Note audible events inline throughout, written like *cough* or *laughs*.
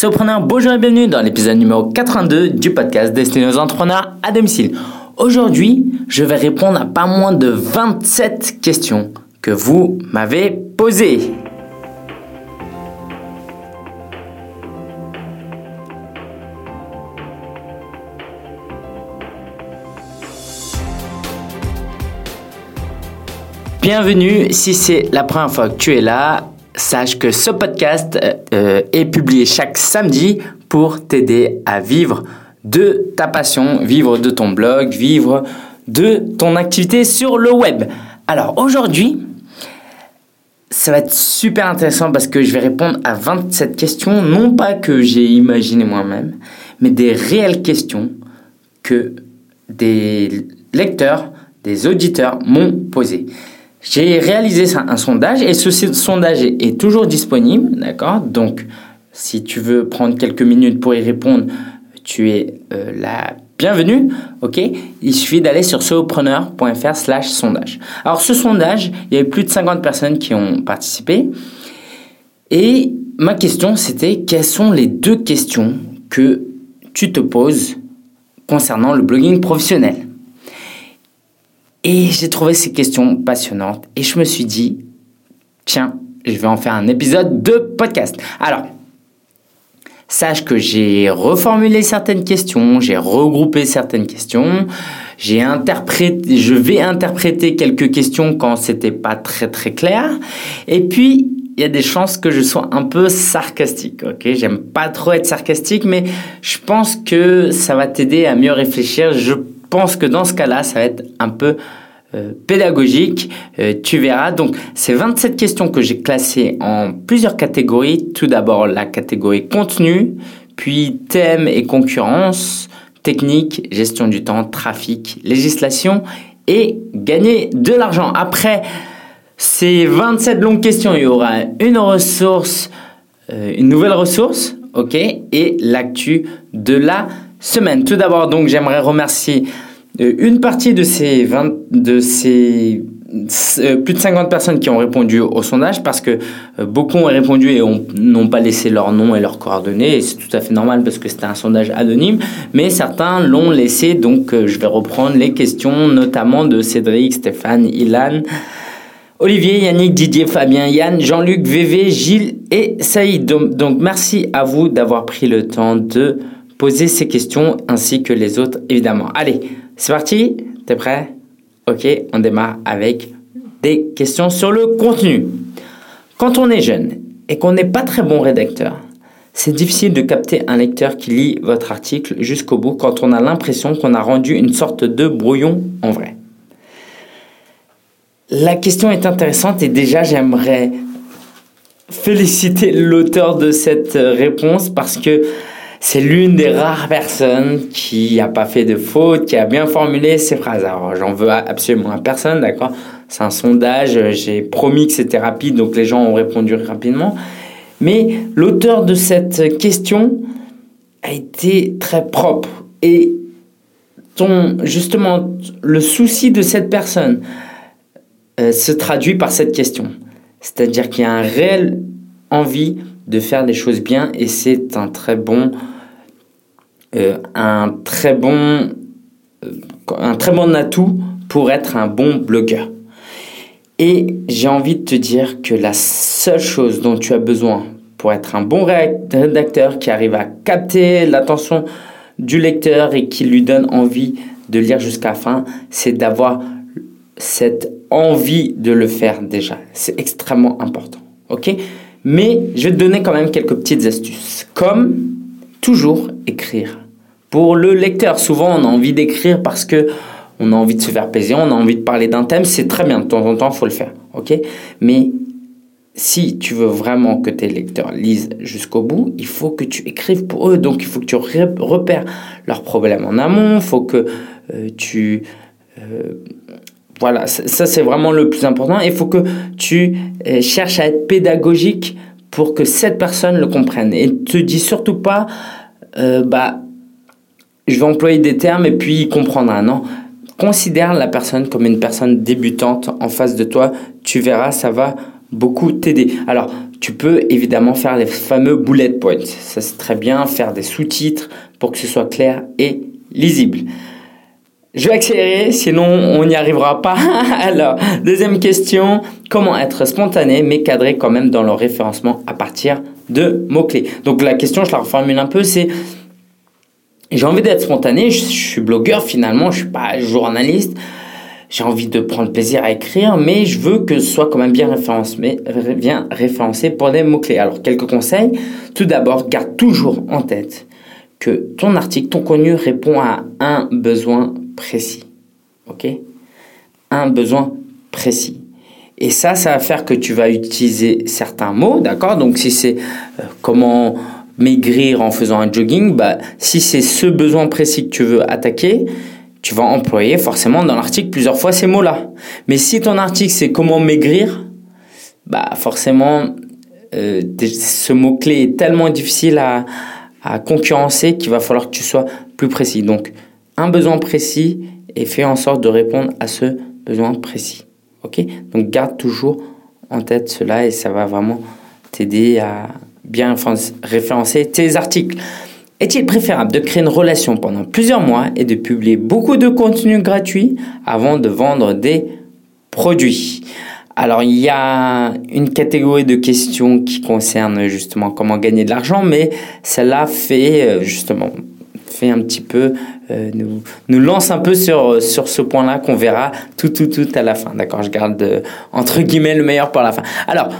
Sopreneur, bonjour et bienvenue dans l'épisode numéro 82 du podcast destiné aux entrepreneurs à domicile. Aujourd'hui, je vais répondre à pas moins de 27 questions que vous m'avez posées. Bienvenue, si c'est la première fois que tu es là, sache que ce podcast euh, est publié chaque samedi pour t'aider à vivre de ta passion, vivre de ton blog, vivre de ton activité sur le web. Alors aujourd'hui, ça va être super intéressant parce que je vais répondre à 27 questions, non pas que j'ai imaginé moi-même, mais des réelles questions que des lecteurs, des auditeurs m'ont posées. J'ai réalisé un sondage et ce sondage est toujours disponible, d'accord? Donc, si tu veux prendre quelques minutes pour y répondre, tu es euh, la bienvenue, ok? Il suffit d'aller sur solopreneur.fr slash sondage. Alors, ce sondage, il y avait plus de 50 personnes qui ont participé et ma question, c'était quelles sont les deux questions que tu te poses concernant le blogging professionnel? Et j'ai trouvé ces questions passionnantes et je me suis dit, tiens, je vais en faire un épisode de podcast. Alors, sache que j'ai reformulé certaines questions, j'ai regroupé certaines questions, je vais interpréter quelques questions quand c'était pas très très clair. Et puis, il y a des chances que je sois un peu sarcastique, ok? J'aime pas trop être sarcastique, mais je pense que ça va t'aider à mieux réfléchir. Pense que dans ce cas-là, ça va être un peu euh, pédagogique. Euh, tu verras. Donc, ces 27 questions que j'ai classées en plusieurs catégories. Tout d'abord, la catégorie contenu, puis thème et concurrence, technique, gestion du temps, trafic, législation et gagner de l'argent. Après ces 27 longues questions, il y aura une ressource, euh, une nouvelle ressource, ok, et l'actu de la semaine. Tout d'abord, donc, j'aimerais remercier euh, une partie de ces, 20, de ces euh, plus de 50 personnes qui ont répondu au sondage parce que euh, beaucoup ont répondu et n'ont pas laissé leur nom et leurs coordonnées c'est tout à fait normal parce que c'était un sondage anonyme mais certains l'ont laissé donc je vais reprendre les questions notamment de Cédric, Stéphane, Ilan Olivier, Yannick, Didier, Fabien, Yann, Jean-Luc, VV, Gilles et Saïd. donc merci à vous d'avoir pris le temps de poser ces questions ainsi que les autres évidemment. Allez, c'est parti T'es prêt? Ok, on démarre avec des questions sur le contenu. Quand on est jeune et qu'on n'est pas très bon rédacteur, c'est difficile de capter un lecteur qui lit votre article jusqu'au bout quand on a l'impression qu'on a rendu une sorte de brouillon en vrai. La question est intéressante et déjà j'aimerais féliciter l'auteur de cette réponse parce que c'est l'une des rares personnes qui n'a pas fait de faute, qui a bien formulé ses phrases. Alors, j'en veux absolument à personne, d'accord? C'est un sondage, j'ai promis que c'était rapide, donc les gens ont répondu rapidement. Mais l'auteur de cette question a été très propre. Et ton, justement, le souci de cette personne euh, se traduit par cette question. C'est-à-dire qu'il y a un réel envie de faire des choses bien et c'est un très bon euh, bon euh, un très bon atout pour être un bon blogueur. Et j'ai envie de te dire que la seule chose dont tu as besoin pour être un bon rédacteur qui arrive à capter l'attention du lecteur et qui lui donne envie de lire jusqu'à la fin, c'est d'avoir cette envie de le faire déjà. C'est extrêmement important. OK? Mais je vais te donner quand même quelques petites astuces. Comme toujours écrire. Pour le lecteur, souvent on a envie d'écrire parce que on a envie de se faire plaisir, on a envie de parler d'un thème, c'est très bien, de temps en temps, faut le faire. ok? Mais si tu veux vraiment que tes lecteurs lisent jusqu'au bout, il faut que tu écrives pour eux. Donc il faut que tu repères leurs problèmes en amont, il faut que euh, tu... Euh, voilà, ça c'est vraiment le plus important. Il faut que tu euh, cherches à être pédagogique pour que cette personne le comprenne. Et te dis surtout pas, euh, bah, je vais employer des termes et puis il comprendra. Non, considère la personne comme une personne débutante en face de toi. Tu verras, ça va beaucoup t'aider. Alors, tu peux évidemment faire les fameux bullet points. Ça, c'est très bien, faire des sous-titres pour que ce soit clair et lisible. Je vais accélérer, sinon on n'y arrivera pas. *laughs* Alors, deuxième question, comment être spontané mais cadré quand même dans le référencement à partir de mots-clés? Donc la question, je la reformule un peu, c'est j'ai envie d'être spontané, je, suis blogueur finalement, je suis pas journaliste, j'ai envie de prendre plaisir à écrire, mais je veux que ce soit quand même bien référencé, bien référencé pour des mots-clés. Alors quelques conseils. Tout d'abord, garde toujours en tête que ton article, ton contenu répond à un besoin précis. OK? Un besoin précis. Et ça, ça va faire que tu vas utiliser certains mots, d'accord? Donc si c'est euh, comment maigrir en faisant un jogging, bah, si c'est ce besoin précis que tu veux attaquer, tu vas employer forcément dans l'article plusieurs fois ces mots-là. Mais si ton article c'est comment maigrir, bah forcément euh, ce mot-clé est tellement difficile à, à concurrencer qu'il va falloir que tu sois plus précis. Donc un besoin précis et fais en sorte de répondre à ce besoin précis. Ok? Donc garde toujours en tête cela et ça va vraiment t'aider à bien référencer tes articles. Est-il préférable de créer une relation pendant plusieurs mois et de publier beaucoup de contenu gratuit avant de vendre des produits? Alors il y a une catégorie de questions qui concerne justement comment gagner de l'argent, mais celle-là fait euh, justement fait un petit peu euh, nous, nous lance un peu sur sur ce point-là qu'on verra tout tout tout à la fin. D'accord, je garde euh, entre guillemets le meilleur pour la fin. Alors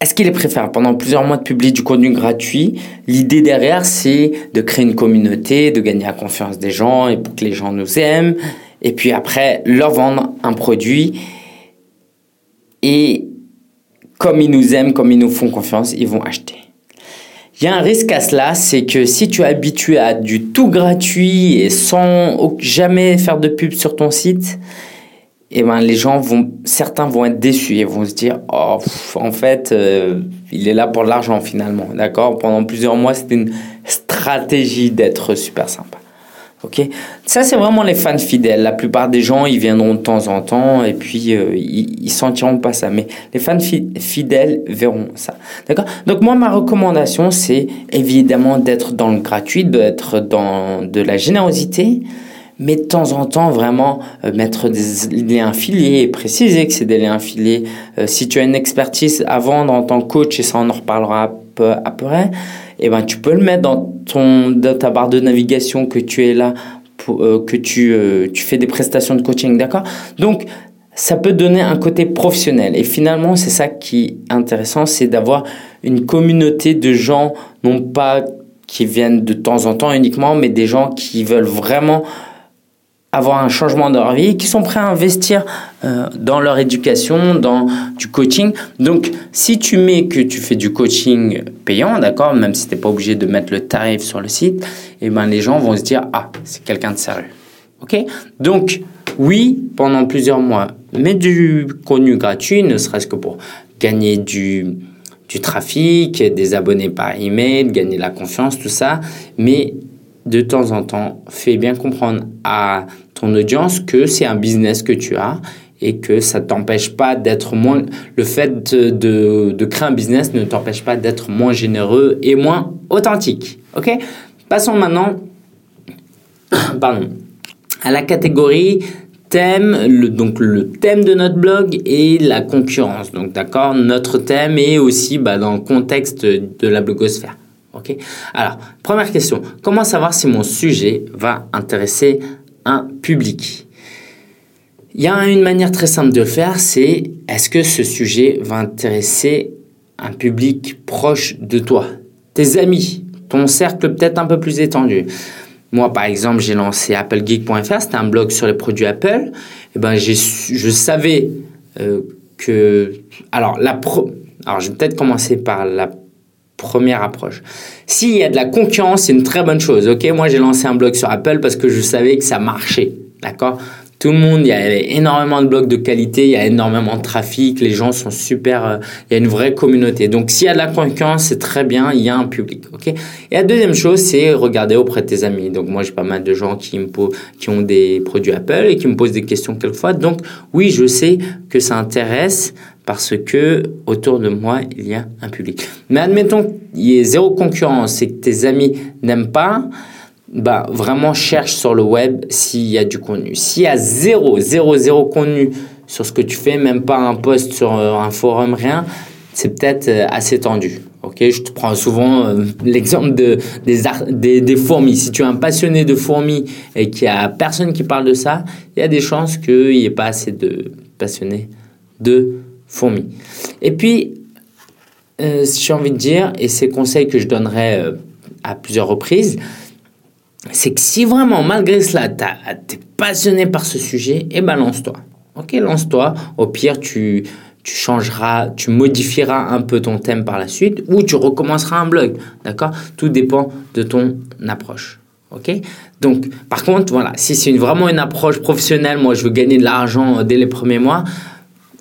est-ce qu'il est préférable pendant plusieurs mois de publier du contenu gratuit L'idée derrière, c'est de créer une communauté, de gagner la confiance des gens et pour que les gens nous aiment. Et puis après, leur vendre un produit. Et comme ils nous aiment, comme ils nous font confiance, ils vont acheter. Il y a un risque à cela, c'est que si tu es habitué à du tout gratuit et sans jamais faire de pub sur ton site, eh ben les gens vont certains vont être déçus et vont se dire oh en fait euh, il est là pour l'argent finalement d'accord? Pendant plusieurs mois c'était une stratégie d'être super sympa ok. Ça c'est vraiment les fans fidèles. La plupart des gens ils viendront de temps en temps et puis euh, ils, ils sentiront pas ça. Mais les fans fidèles verront ça. D'accord? Donc moi ma recommandation c'est évidemment d'être dans le gratuit d'être dans de la générosité mais de temps en temps vraiment euh, mettre des liens affiliés et préciser que c'est des liens affiliés. Euh, si tu as une expertise à vendre en tant que coach, et ça on en reparlera peu après, eh ben tu peux le mettre dans ton dans ta barre de navigation que tu es là pour, euh, que tu tu fais des prestations de coaching, d'accord? Donc ça peut donner un côté professionnel. Et finalement c'est ça qui est intéressant, c'est d'avoir une communauté de gens non pas qui viennent de temps en temps uniquement, mais des gens qui veulent vraiment avoir un changement de leur vie, qui sont prêts à investir euh, dans leur éducation, dans du coaching. Donc, si tu mets que tu fais du coaching payant, d'accord, même si tu n'es pas obligé de mettre le tarif sur le site, eh ben, les gens vont se dire, ah, c'est quelqu'un de sérieux. OK? Donc, oui, pendant plusieurs mois, mets du contenu gratuit, ne serait-ce que pour gagner du, du trafic, des abonnés par email, gagner la confiance, tout ça. Mais de temps en temps, fais bien comprendre à audience que c'est un business que tu as et que ça t'empêche pas d'être moins le fait de, de, créer un business ne t'empêche pas d'être moins généreux et moins authentique ok? Passons maintenant *coughs* pardon à la catégorie thème le, donc le thème de notre blog et la concurrence donc d'accord notre thème est aussi bah, dans le contexte de la blogosphère Ok? Alors, première question. Comment savoir si mon sujet va intéresser un public Il y a une manière très simple de le faire, c'est est-ce que ce sujet va intéresser un public proche de toi? Tes amis, ton cercle peut-être un peu plus étendu. Moi, par exemple, j'ai lancé applegeek.fr, c'était un blog sur les produits Apple. Et eh ben, je savais euh, que... Alors, la pro... Alors, je vais peut-être commencer par la première approche. S'il y a de la concurrence, c'est une très bonne chose. Ok, moi j'ai lancé un blog sur Apple parce que je savais que ça marchait. D'accord? Tout le monde, il y a énormément de blogs de qualité, il y a énormément de trafic, les gens sont super, euh, il y a une vraie communauté. Donc s'il y a de la concurrence, c'est très bien, il y a un public. Ok? Et la deuxième chose, c'est regarder auprès de tes amis. Donc moi j'ai pas mal de gens qui me qui ont des produits Apple et qui me posent des questions quelquefois. Donc oui, je sais que ça intéresse parce que autour de moi, il y a un public. Mais admettons qu'il y ait zéro concurrence et que tes amis n'aiment pas, bah, vraiment cherche sur le web s'il y a du contenu. S'il y a zéro, zéro, zéro contenu sur ce que tu fais, même pas un post sur euh, un forum, rien, c'est peut-être euh, assez tendu. Ok, je te prends souvent euh, *laughs* l'exemple de, des, des, des, fourmis. Si tu es un passionné de fourmis et qu'il n'y a personne qui parle de ça, il y a des chances qu'il n'y ait pas assez de passionnés de fourmis. Et puis, euh, j'ai envie de dire, et c'est conseil que je donnerai à plusieurs reprises, c'est que si vraiment, malgré cela, tu es passionné par ce sujet, et eh ben lance-toi. Ok, lance-toi. Au pire, tu, tu changeras, tu modifieras un peu ton thème par la suite ou tu recommenceras un blog. D'accord? Tout dépend de ton approche. Ok? Donc, par contre, voilà, si c'est vraiment une approche professionnelle, moi je veux gagner de l'argent dès les premiers mois,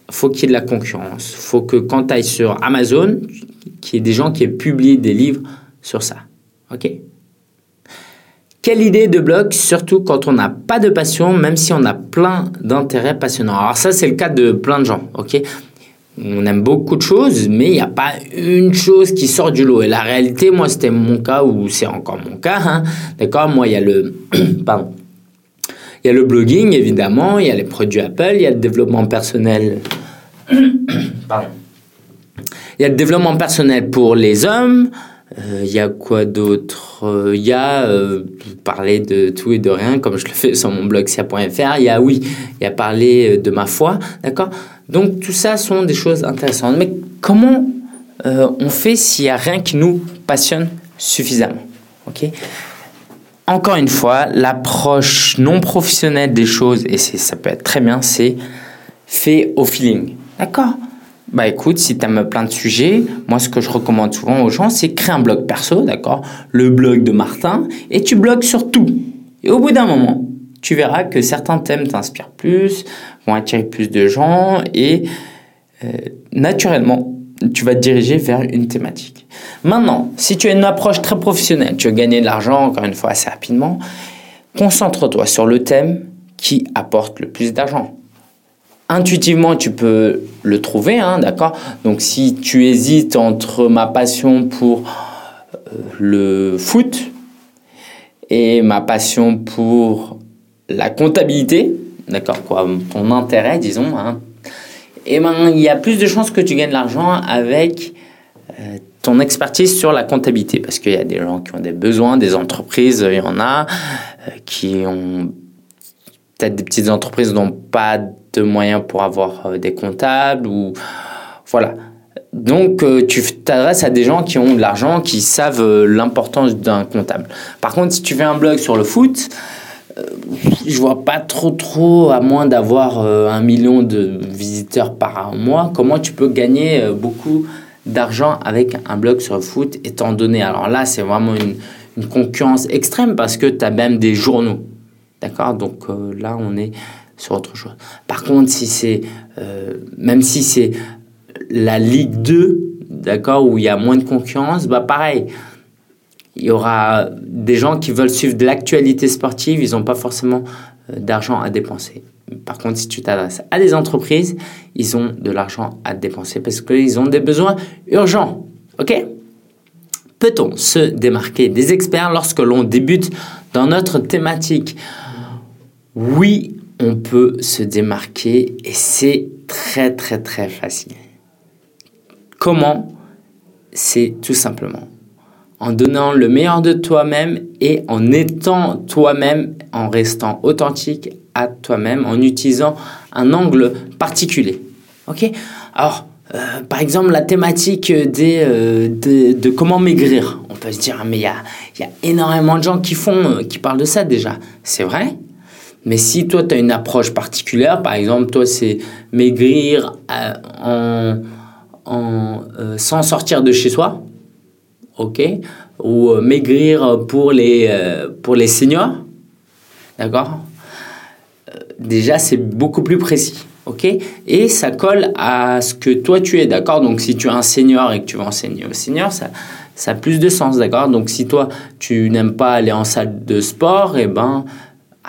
faut qu'il y ait de la concurrence. faut que quand tu ailles sur Amazon, qu'il y ait des gens qui aient publié des livres sur ça. Ok? Quelle idée de blog, surtout quand on n'a pas de passion, même si on a plein d'intérêts passionnants. Alors ça, c'est le cas de plein de gens, ok? On aime beaucoup de choses, mais il n'y a pas une chose qui sort du lot. Et la réalité, moi, c'était mon cas, ou c'est encore mon cas, hein. d'accord? Moi, il y a le... *clears throat* Il y a le blogging, évidemment, il y a les produits Apple, il y a le développement personnel... *coughs* Il y a le développement personnel pour les hommes, il euh, y a quoi d'autre? Il euh, y a euh, parler de tout et de rien, comme je le fais sur mon blog sia.fr. Il y a, oui, il y a parler de ma foi, d'accord? Donc, tout ça sont des choses intéressantes. Mais comment on fait s'il n'y a rien qui nous passionne suffisamment Ok? Encore une fois, l'approche non professionnelle des choses, et ça peut être très bien, c'est fait au feeling. D'accord bah écoute, si tu aimes plein de sujets, moi ce que je recommande souvent aux gens, c'est créer un blog perso, d'accord? Le blog de Martin, et tu blogues sur tout. Et au bout d'un moment, tu verras que certains thèmes t'inspirent plus, vont attirer plus de gens, et euh, naturellement, tu vas te diriger vers une thématique. Maintenant, si tu as une approche très professionnelle, tu veux gagner de l'argent, encore une fois, assez rapidement, concentre-toi sur le thème qui apporte le plus d'argent intuitivement, tu peux le trouver, hein, d'accord? Donc, si tu hésites entre ma passion pour euh, le foot et ma passion pour la comptabilité, d'accord Quoi, ton intérêt, disons, hein, eh ben, il y a plus de chances que tu gagnes de l'argent avec euh, ton expertise sur la comptabilité, parce qu'il y a des gens qui ont des besoins, des entreprises, il y en a euh, qui ont peut-être des petites entreprises n'ont pas de moyens pour avoir euh, des comptables ou voilà. Donc euh, tu t'adresses à des gens qui ont de l'argent, qui savent euh, l'importance d'un comptable. Par contre, si tu fais un blog sur le foot, je vois pas trop trop, à moins d'avoir un million de visiteurs par mois, comment tu peux gagner beaucoup d'argent avec un blog sur le foot étant donné? Alors là, c'est vraiment une, concurrence extrême parce que tu as même des journaux. D'accord? Donc là, on est sur autre chose. Par contre, si c'est, euh, même si c'est la Ligue 2, d'accord, où il y a moins de concurrence, bah pareil, il y aura des gens qui veulent suivre de l'actualité sportive, ils n'ont pas forcément euh, d'argent à dépenser. Par contre, si tu t'adresses à des entreprises, ils ont de l'argent à dépenser parce qu'ils ont des besoins urgents. OK? Peut-on se démarquer des experts lorsque l'on débute dans notre thématique? Oui, on peut se démarquer et c'est très très très facile. Comment? C'est tout simplement en donnant le meilleur de toi-même et en étant toi-même, en restant authentique à toi-même, en utilisant un angle particulier. Ok? Alors, euh, par exemple, la thématique euh, de, comment maigrir. On peut se dire, mais il y a, énormément de gens euh, qui parlent de ça déjà. C'est vrai, mais si toi, tu as une approche particulière, par exemple, toi, c'est maigrir euh, en, en euh, sans sortir de chez soi, ok Ou euh, maigrir pour les, pour les seniors, d'accord Déjà, c'est beaucoup plus précis, ok Et ça colle à ce que toi, tu es, d'accord Donc, si tu es un senior et que tu vas enseigner aux seniors, ça, ça a plus de sens, d'accord Donc, si toi, tu n'aimes pas aller en salle de sport, et eh ben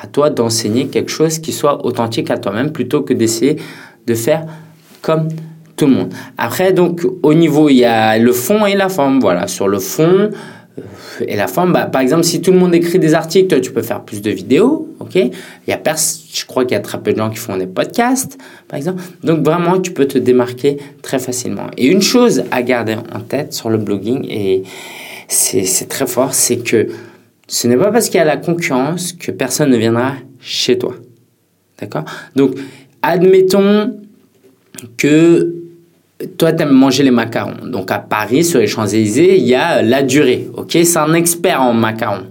à toi d'enseigner quelque chose qui soit authentique à toi-même plutôt que d'essayer de faire comme tout le monde. Après, donc, au niveau, il y a le fond et la forme. Voilà, sur le fond euh, et la forme, bah, par exemple, si tout le monde écrit des articles, toi, tu peux faire plus de vidéos, ok? Il y a pers Je crois qu'il y a très peu de gens qui font des podcasts, par exemple. Donc, vraiment, tu peux te démarquer très facilement. Et une chose à garder en tête sur le blogging, et c'est très fort, c'est que ce n'est pas parce qu'il y a la concurrence que personne ne viendra chez toi. D'accord? Donc, admettons que toi, tu aimes manger les macarons. Donc, à Paris, sur les Champs-Élysées, il y a la durée. OK? C'est un expert en macarons.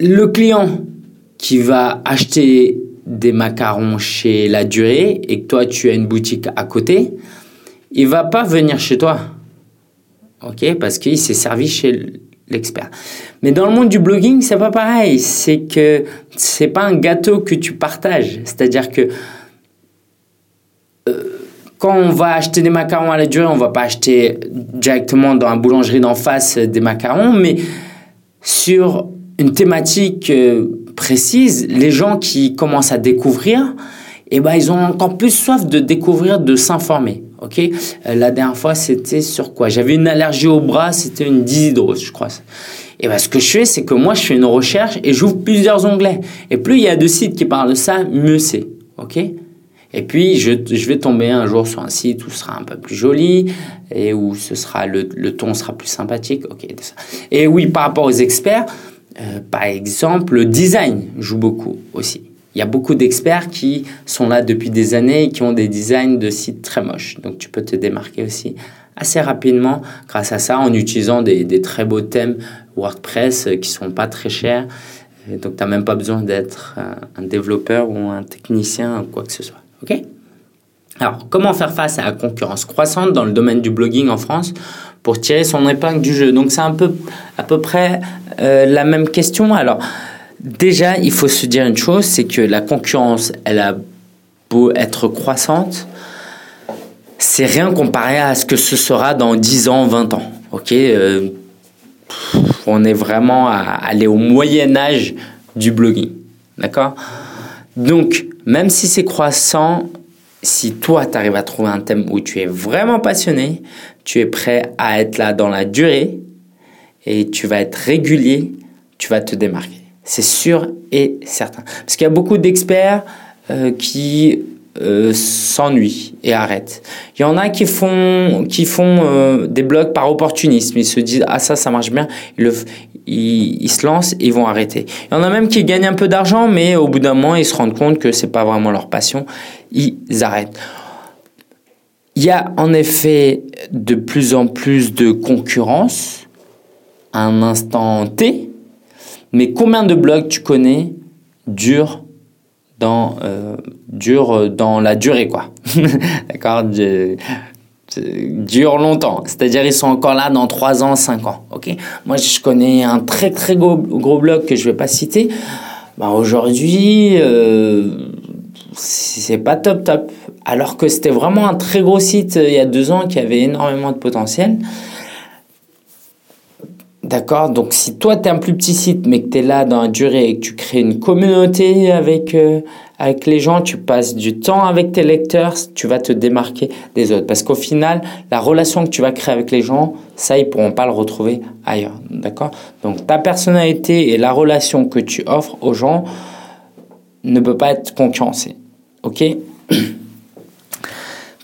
Le client qui va acheter des macarons chez la durée et que toi, tu as une boutique à côté, il va pas venir chez toi. OK Parce qu'il s'est servi chez l'expert. Mais dans le monde du blogging, c'est pas pareil. C'est que c'est pas un gâteau que tu partages. C'est-à-dire que euh, quand on va acheter des macarons à la durée, on va pas acheter directement dans la boulangerie d'en face des macarons, mais sur une thématique euh, précise, les gens qui commencent à découvrir, eh ben, ils ont encore plus soif de découvrir, de s'informer. Ok, euh, la dernière fois c'était sur quoi? J'avais une allergie au bras, c'était une dishydrose, je crois. Et ben ce que je fais, c'est que moi je fais une recherche et j'ouvre plusieurs onglets. Et plus il y a de sites qui parlent de ça, mieux c'est. Ok et puis, je, vais tomber un jour sur un site où ce sera un peu plus joli et où ce sera le, le ton sera plus sympathique. Ok. Et oui, par rapport aux experts, euh, par exemple, le design joue beaucoup aussi. Il y a beaucoup d'experts qui sont là depuis des années et qui ont des designs de sites très moches. Donc tu peux te démarquer aussi assez rapidement grâce à ça en utilisant des, très beaux thèmes WordPress qui sont pas très chers. donc tu n'as même pas besoin d'être un développeur ou un technicien ou quoi que ce soit. OK? Alors, comment faire face à la concurrence croissante dans le domaine du blogging en France pour tirer son épingle du jeu? Donc, c'est un peu, à peu près euh, la même question. Alors, Déjà, il faut se dire une chose, c'est que la concurrence, elle a beau être croissante, c'est rien comparé à ce que ce sera dans 10 ans, 20 ans. Ok, euh, on est vraiment à aller au Moyen Âge du blogging, d'accord? Donc, même si c'est croissant, si toi, tu arrives à trouver un thème où tu es vraiment passionné, tu es prêt à être là dans la durée et tu vas être régulier, tu vas te démarquer. C'est sûr et certain. Parce qu'il y a beaucoup d'experts euh, qui euh, s'ennuient et arrêtent. Il y en a qui font, qui font euh, des blogs par opportunisme. Ils se disent Ah, ça, ça marche bien. Ils, se lancent et ils vont arrêter. Il y en a même qui gagnent un peu d'argent, mais au bout d'un moment, ils se rendent compte que c'est pas vraiment leur passion. Ils arrêtent. Il y a en effet de plus en plus de concurrence à un instant T mais combien de blogs tu connais durent dans, euh, dans la durée, quoi *laughs* D'accord Durent longtemps. C'est-à-dire, ils sont encore là dans 3 ans, 5 ans. Ok Moi, je connais un très, très gros, blog que je ne vais pas citer. Bah, Aujourd'hui, euh, c'est pas top, top. Alors que c'était vraiment un très gros site euh, il y a deux ans qui avait énormément de potentiel. D'accord Donc, si toi, tu es un plus petit site, mais que tu es là dans la durée et que tu crées une communauté avec, euh, avec les gens, tu passes du temps avec tes lecteurs, tu vas te démarquer des autres. Parce qu'au final, la relation que tu vas créer avec les gens, ça, ils pourront pas le retrouver ailleurs. D'accord Donc, ta personnalité et la relation que tu offres aux gens ne peut pas être concurrencée. OK *clears throat*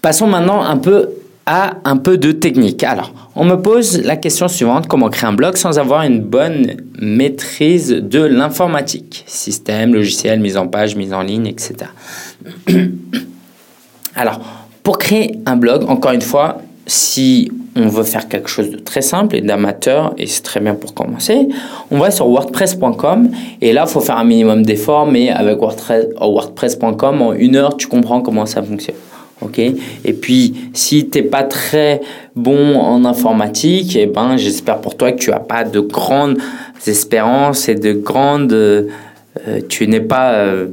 Passons maintenant un peu à un peu de technique. Alors, on me pose la question suivante, comment créer un blog sans avoir une bonne maîtrise de l'informatique? Système, logiciel, mise en page, mise en ligne, etc. *coughs* Alors, pour créer un blog, encore une fois, si on veut faire quelque chose de très simple et d'amateur, et c'est très bien pour commencer, on va sur wordpress.com et là, il faut faire un minimum d'efforts, mais avec wordpress.com, en une heure, tu comprends comment ça fonctionne. Ok. Et puis, si tu n'es pas très bon en informatique, eh ben, j'espère pour toi que tu n'as pas de grandes espérances et de grandes. Euh, tu n'es pas euh,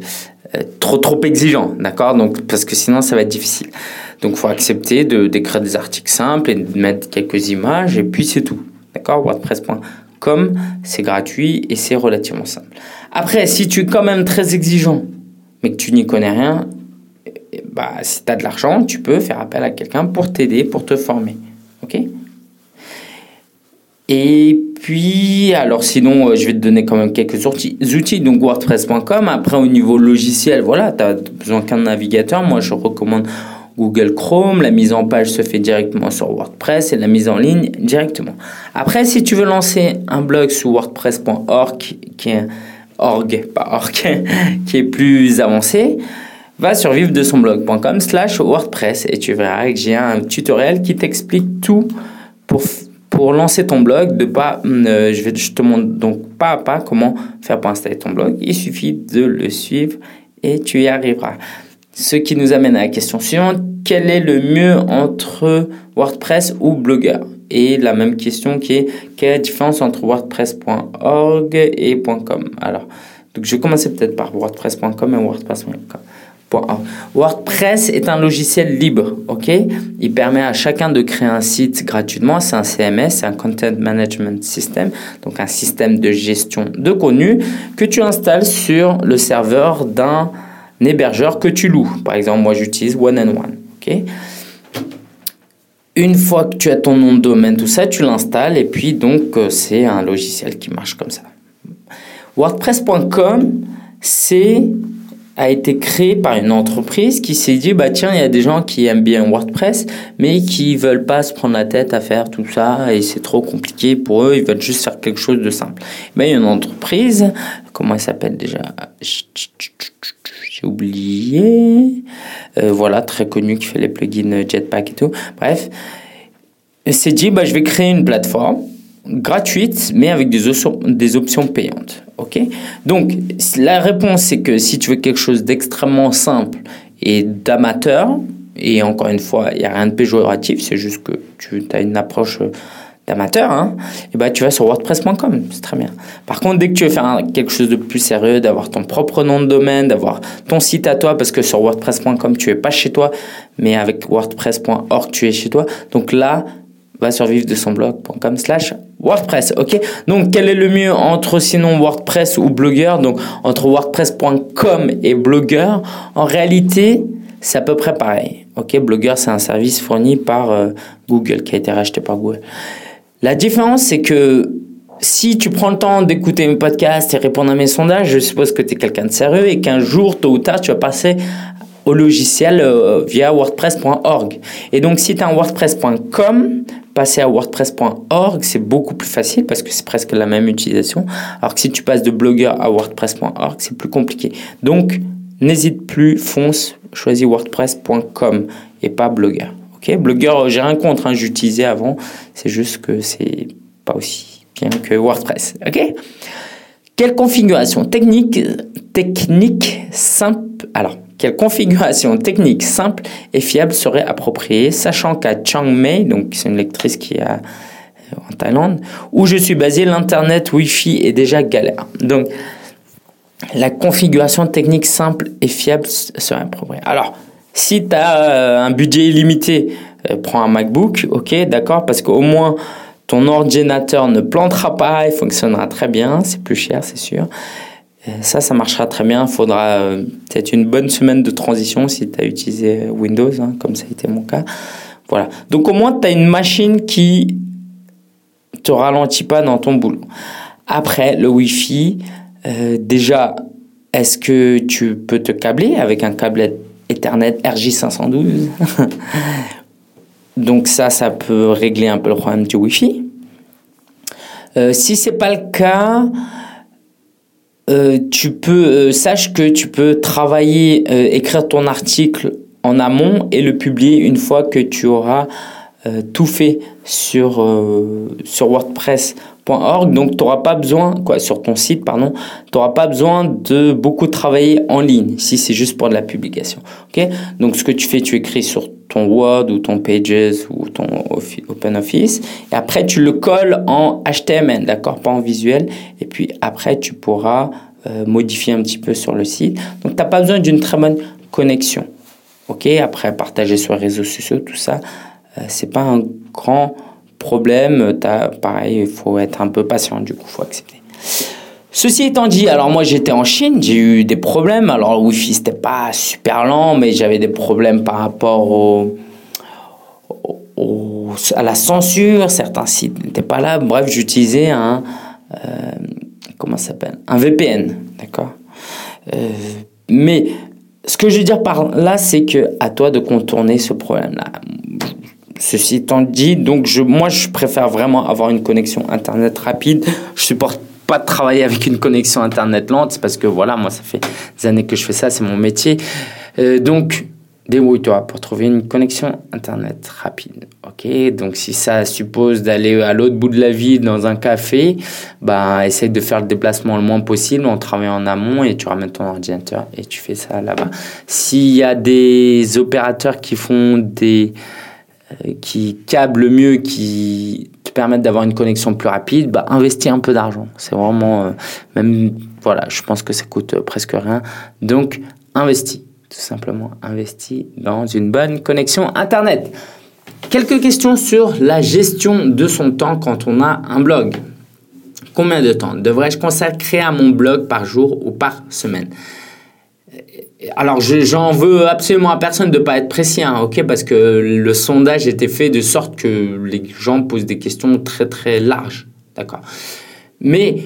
trop trop exigeant, d'accord? Donc, parce que sinon, ça va être difficile. Donc, faut accepter de d'écrire des articles simples et de mettre quelques images, et puis c'est tout, d'accord? WordPress.com, c'est gratuit et c'est relativement simple. Après, si tu es quand même très exigeant, mais que tu n'y connais rien, bah, si tu as de l'argent, tu peux faire appel à quelqu'un pour t'aider, pour te former. OK? Et puis, alors sinon, euh, je vais te donner quand même quelques outils. donc WordPress.com. Après, au niveau logiciel, voilà, tu n'as besoin qu'un navigateur. Moi, je recommande Google Chrome. La mise en page se fait directement sur WordPress et la mise en ligne directement. Après, si tu veux lancer un blog sur WordPress.org, qui est org, pas org, *laughs* qui est plus avancé, va sur vive de son blog.com slash WordPress et tu verras que j'ai un tutoriel qui t'explique tout pour pour lancer ton blog, de pas, euh, je, vais, je te montre donc pas à pas comment faire pour installer ton blog. Il suffit de le suivre et tu y arriveras. Ce qui nous amène à la question suivante quel est le mieux entre WordPress ou Blogger Et la même question qui est quelle est la différence entre WordPress.org et .com? Alors, donc je vais commencer peut-être par WordPress.com et WordPress.com. WordPress est un logiciel libre, ok? Il permet à chacun de créer un site gratuitement. C'est un CMS, c'est un Content Management System, donc un système de gestion de contenu que tu installes sur le serveur d'un hébergeur que tu loues. Par exemple, moi j'utilise One and One, ok? Une fois que tu as ton nom de domaine, tout ça, tu l'installes et puis donc euh, c'est un logiciel qui marche comme ça. WordPress.com, c'est a été créé par une entreprise qui s'est dit bah tiens il y a des gens qui aiment bien WordPress mais qui veulent pas se prendre la tête à faire tout ça et c'est trop compliqué pour eux ils veulent juste faire quelque chose de simple. Mais il y a une entreprise comment elle s'appelle déjà? J'ai oublié. Euh, voilà très connu qui fait les plugins Jetpack et tout. Bref s'est dit bah je vais créer une plateforme gratuite, mais avec des des options payantes. Ok Donc, la réponse, c'est que si tu veux quelque chose d'extrêmement simple et d'amateur, et encore une fois, il n'y a rien de péjoratif, c'est juste que tu as une approche d'amateur, hein, et bah, tu vas sur WordPress.com, c'est très bien. Par contre, dès que tu veux faire quelque chose de plus sérieux, d'avoir ton propre nom de domaine, d'avoir ton site à toi, parce que sur WordPress.com, tu es pas chez toi, mais avec WordPress.org, tu es chez toi. Donc là, va sur vivre de son blog.com slash WordPress, ok? Donc, quel est le mieux entre sinon WordPress ou Blogger Donc, entre WordPress.com et Blogger, en réalité, c'est à peu près pareil. Ok, Blogger, c'est un service fourni par euh, Google, qui a été racheté par Google. La différence, c'est que si tu prends le temps d'écouter mes podcasts et répondre à mes sondages, je suppose que tu es quelqu'un de sérieux et qu'un jour, tôt ou tard, tu vas passer au logiciel euh, via wordpress.org. Et donc, si tu as un wordpress.com, passer à wordpress.org, c'est beaucoup plus facile parce que c'est presque la même utilisation. Alors que si tu passes de Blogger à wordpress.org, c'est plus compliqué. Donc, n'hésite plus, fonce, choisis wordpress.com et pas Blogger. Ok, Blogger, j'ai rien contre, hein, j'utilisais avant, c'est juste que c'est pas aussi bien que WordPress. Ok? Quelle configuration? Technique, technique simple Alors, quelle configuration technique simple et fiable serait appropriée, sachant qu'à Chiang Mai, donc c'est une lectrice qui est euh, en Thaïlande, où je suis basé, l'internet Wi-Fi est déjà galère. Donc, la configuration technique simple et fiable serait appropriée. Alors, si tu as euh, un budget illimité, euh, prends un MacBook, ok, d'accord, parce qu'au moins ton ordinateur ne plantera pas, il fonctionnera très bien, c'est plus cher, c'est sûr. Ça, ça marchera très bien. Il faudra euh, peut-être une bonne semaine de transition si tu as utilisé Windows, hein, comme ça a été mon cas. Voilà. Donc au moins, tu as une machine qui te ralentit pas dans ton boulot. Après, le Wi-Fi, euh, déjà, est-ce que tu peux te câbler avec un câble Ethernet RJ512 *laughs* Donc ça, ça peut régler un peu le problème du Wi-Fi. Euh, si c'est pas le cas, euh, tu peux, euh, sache que tu peux travailler, euh, écrire ton article en amont et le publier une fois que tu auras tout fait sur, sur WordPress.org. Donc, tu n'auras pas besoin, quoi, sur ton site, pardon, tu n'auras pas besoin de beaucoup travailler en ligne si c'est juste pour de la publication. ok? Donc, ce que tu fais, tu écris sur ton Word ou ton Pages ou ton OpenOffice et après tu le colles en HTML, d'accord, pas en visuel. Et puis après tu pourras euh, modifier un petit peu sur le site. Donc tu n'as pas besoin d'une très bonne connexion. Ok, après partager sur les réseaux sociaux, tout ça, euh, c'est pas un grand problème. Pareil, il faut être un peu patient, du coup, faut accepter. Ceci étant dit, alors moi j'étais en Chine, j'ai eu des problèmes. Alors le Wi-Fi c'était pas super lent, mais j'avais des problèmes par rapport au, à la censure. Certains sites n'étaient pas là. Bref, j'utilisais un euh, comment s'appelle? Un VPN, d'accord? Euh, mais ce que je veux dire par là, c'est que à toi de contourner ce problème-là. Ceci étant dit, donc je, moi je préfère vraiment avoir une connexion internet rapide. Je supporte pas de travailler avec une connexion internet lente parce que voilà, moi ça fait des années que je fais ça, c'est mon métier. Euh, donc débrouille-toi pour trouver une connexion internet rapide. Ok, donc si ça suppose d'aller à l'autre bout de la ville dans un café, bah essaye de faire le déplacement le moins possible en travaillant en amont et tu ramènes ton ordinateur et tu fais ça là-bas. S'il y a des opérateurs qui font des qui câblent mieux, qui permettre d'avoir une connexion plus rapide, bah, investis un peu d'argent. C'est vraiment, euh, même, voilà, je pense que ça coûte euh, presque rien. Donc, investis, tout simplement, investis dans une bonne connexion Internet. Quelques questions sur la gestion de son temps quand on a un blog. Combien de temps devrais-je consacrer à mon blog par jour ou par semaine? Alors, j'en veux absolument à personne de ne pas être précis, hein, parce que le sondage était fait de sorte que les gens posent des questions très très larges, d'accord. Mais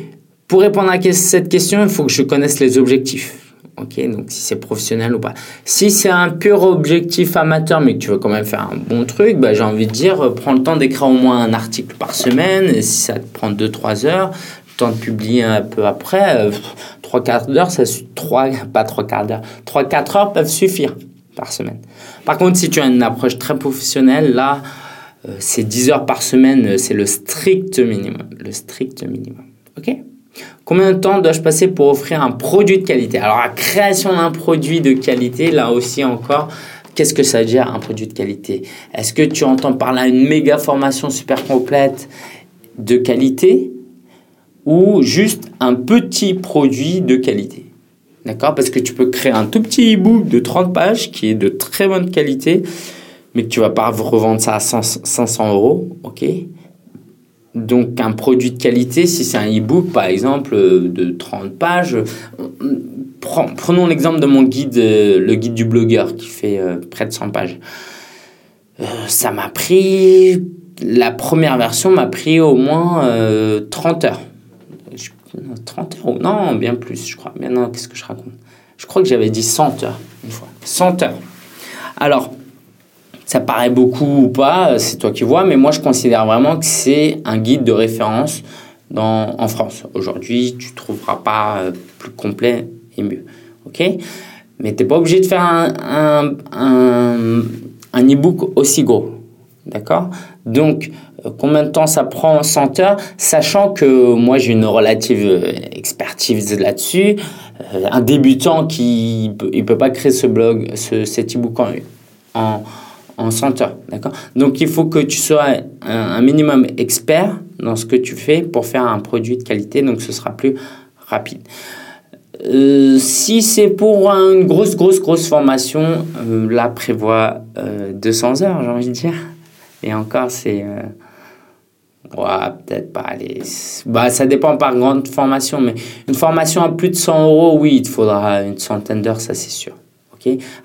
pour répondre à cette question, il faut que je connaisse les objectifs. Ok, donc si c'est professionnel ou pas. Si c'est un pur objectif amateur, mais que tu veux quand même faire un bon truc, bah, j'ai envie de dire, prends le temps d'écrire au moins un article par semaine. Et si ça te prend 2-3 heures, temps de publier un peu après, euh, trois quarts d'heure, ça trois, pas trois quarts d'heure, trois quatre heures peuvent suffire par semaine. Par contre, si tu as une approche très professionnelle, là, euh, c'est 10 heures par semaine, euh, c'est le strict minimum, le strict minimum. Ok? Combien de temps dois-je passer pour offrir un produit de qualité? Alors, la création d'un produit de qualité, là aussi encore, qu'est-ce que ça veut dire un produit de qualité? Est-ce que tu entends par là une méga formation super complète de qualité? Ou juste un petit produit de qualité. D'accord? Parce que tu peux créer un tout petit e-book de 30 pages qui est de très bonne qualité, mais que tu vas pas revendre ça à 500 euros. OK? Donc un produit de qualité, si c'est un e-book par exemple de 30 pages, prenons l'exemple de mon guide, le guide du blogueur qui fait euh, près de 100 pages. Euh, ça m'a pris, la première version m'a pris au moins 30 euh, heures. 30 euros. Non, bien plus, je crois. Mais non, qu'est-ce que je raconte? Je crois que j'avais dit 100 heures une fois. 100 heures. Alors, ça paraît beaucoup ou pas, c'est toi qui vois, mais moi je considère vraiment que c'est un guide de référence dans, en France. Aujourd'hui, tu ne trouveras pas euh, plus complet et mieux. OK? Mais tu n'es pas obligé de faire un, un, un, un e-book aussi gros. D'accord? Donc, combien de temps ça prend 100 heures, sachant que moi j'ai une relative euh, expertise là-dessus. Euh, un débutant qui ne peut pas créer ce blog, ce, cet e-book en, en, en 100 heures. D'accord? Donc il faut que tu sois un, minimum expert dans ce que tu fais pour faire un produit de qualité, donc ce sera plus rapide. si c'est pour une grosse, grosse, grosse formation, là prévoit 200 heures, j'ai envie de dire. Et encore, c'est Ouais, peut-être pas. aller Bah, ça dépend par grande formation, mais une formation à plus de 100 euros, oui, il te faudra une centaine d'heures, ça c'est sûr.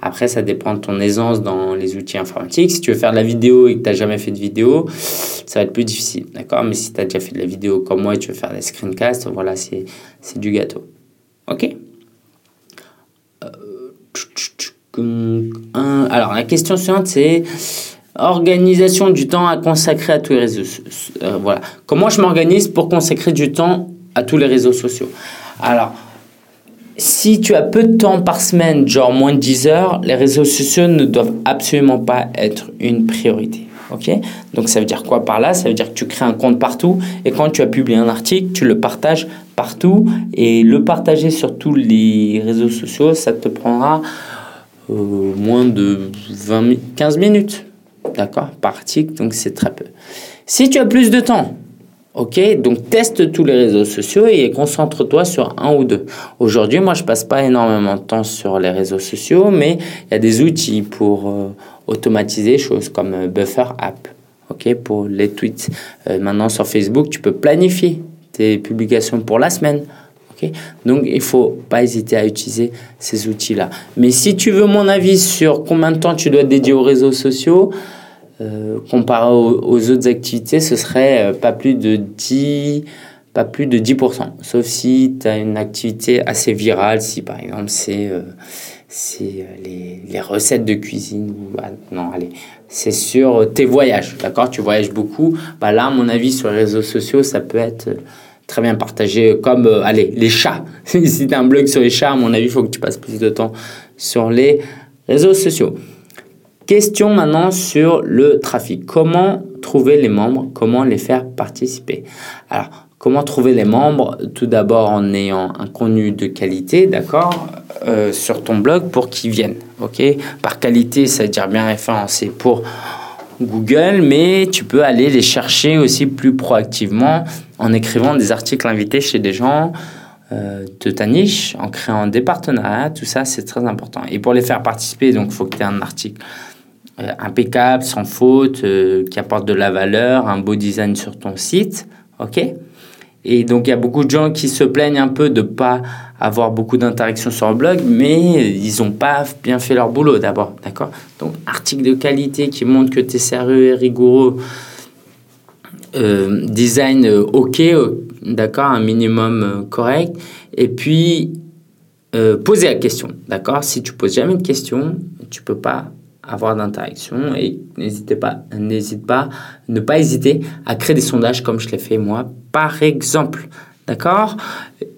Après, ça dépend de ton aisance dans les outils informatiques. Si tu veux faire de la vidéo et que tu n'as jamais fait de vidéo, ça va être plus difficile. D'accord? Mais si tu as déjà fait de la vidéo comme moi et tu veux faire des screencasts, voilà, c'est du gâteau. Ok? Euh, Alors, la question suivante, c'est Organisation du temps à consacrer à tous les réseaux sociaux. Euh, voilà. Comment je m'organise pour consacrer du temps à tous les réseaux sociaux? Alors, si tu as peu de temps par semaine, genre moins de 10 heures, les réseaux sociaux ne doivent absolument pas être une priorité. Ok? Donc ça veut dire quoi par là? Ça veut dire que tu crées un compte partout et quand tu as publié un article, tu le partages partout et le partager sur tous les réseaux sociaux, ça te prendra euh, moins de 20, 15 minutes. D'accord? Par donc c'est très peu. Si tu as plus de temps, ok? Donc teste tous les réseaux sociaux et concentre-toi sur un ou deux. Aujourd'hui, moi, je passe pas énormément de temps sur les réseaux sociaux, mais il y a des outils pour euh, automatiser choses comme euh, Buffer App, ok? Pour les tweets. Euh, maintenant, sur Facebook, tu peux planifier tes publications pour la semaine. Donc, il faut pas hésiter à utiliser ces outils-là. Mais si tu veux mon avis sur combien de temps tu dois dédier aux réseaux sociaux, euh, comparé aux, autres activités, ce serait euh, pas plus de 10, pas plus de 10%. Sauf si tu as une activité assez virale, si par exemple c'est euh, les, les, recettes de cuisine. Bah, non, allez, c'est sur tes voyages, d'accord? Tu voyages beaucoup. Bah là, mon avis, sur les réseaux sociaux, ça peut être très bien partagé comme, allez, les chats. *laughs* si tu as un blog sur les chats, à mon avis, il faut que tu passes plus de temps sur les réseaux sociaux. Question maintenant sur le trafic. Comment trouver les membres? Comment les faire participer? Alors, comment trouver les membres? Tout d'abord en ayant un contenu de qualité, d'accord, euh, sur ton blog pour qu'ils viennent. Ok? Par qualité, ça veut dire bien référencé pour Google, mais tu peux aller les chercher aussi plus proactivement en écrivant des articles invités chez des gens euh, de ta niche, en créant des partenariats, tout ça c'est très important. Et pour les faire participer, donc il faut que tu aies un article euh, impeccable, sans faute, euh, qui apporte de la valeur, un beau design sur ton site. OK? Et donc, il y a beaucoup de gens qui se plaignent un peu de pas avoir beaucoup d'interactions sur le blog, mais ils n'ont pas bien fait leur boulot d'abord. D'accord? Donc, article de qualité qui montre que tu es sérieux et rigoureux. Euh, design OK, d'accord, un minimum correct. Et puis, poser la question, d'accord? Si tu poses jamais de question, tu peux pas avoir d'interaction et n'hésitez pas, n'hésite pas, ne pas hésiter à créer des sondages comme je l'ai fait moi, par exemple. D'accord?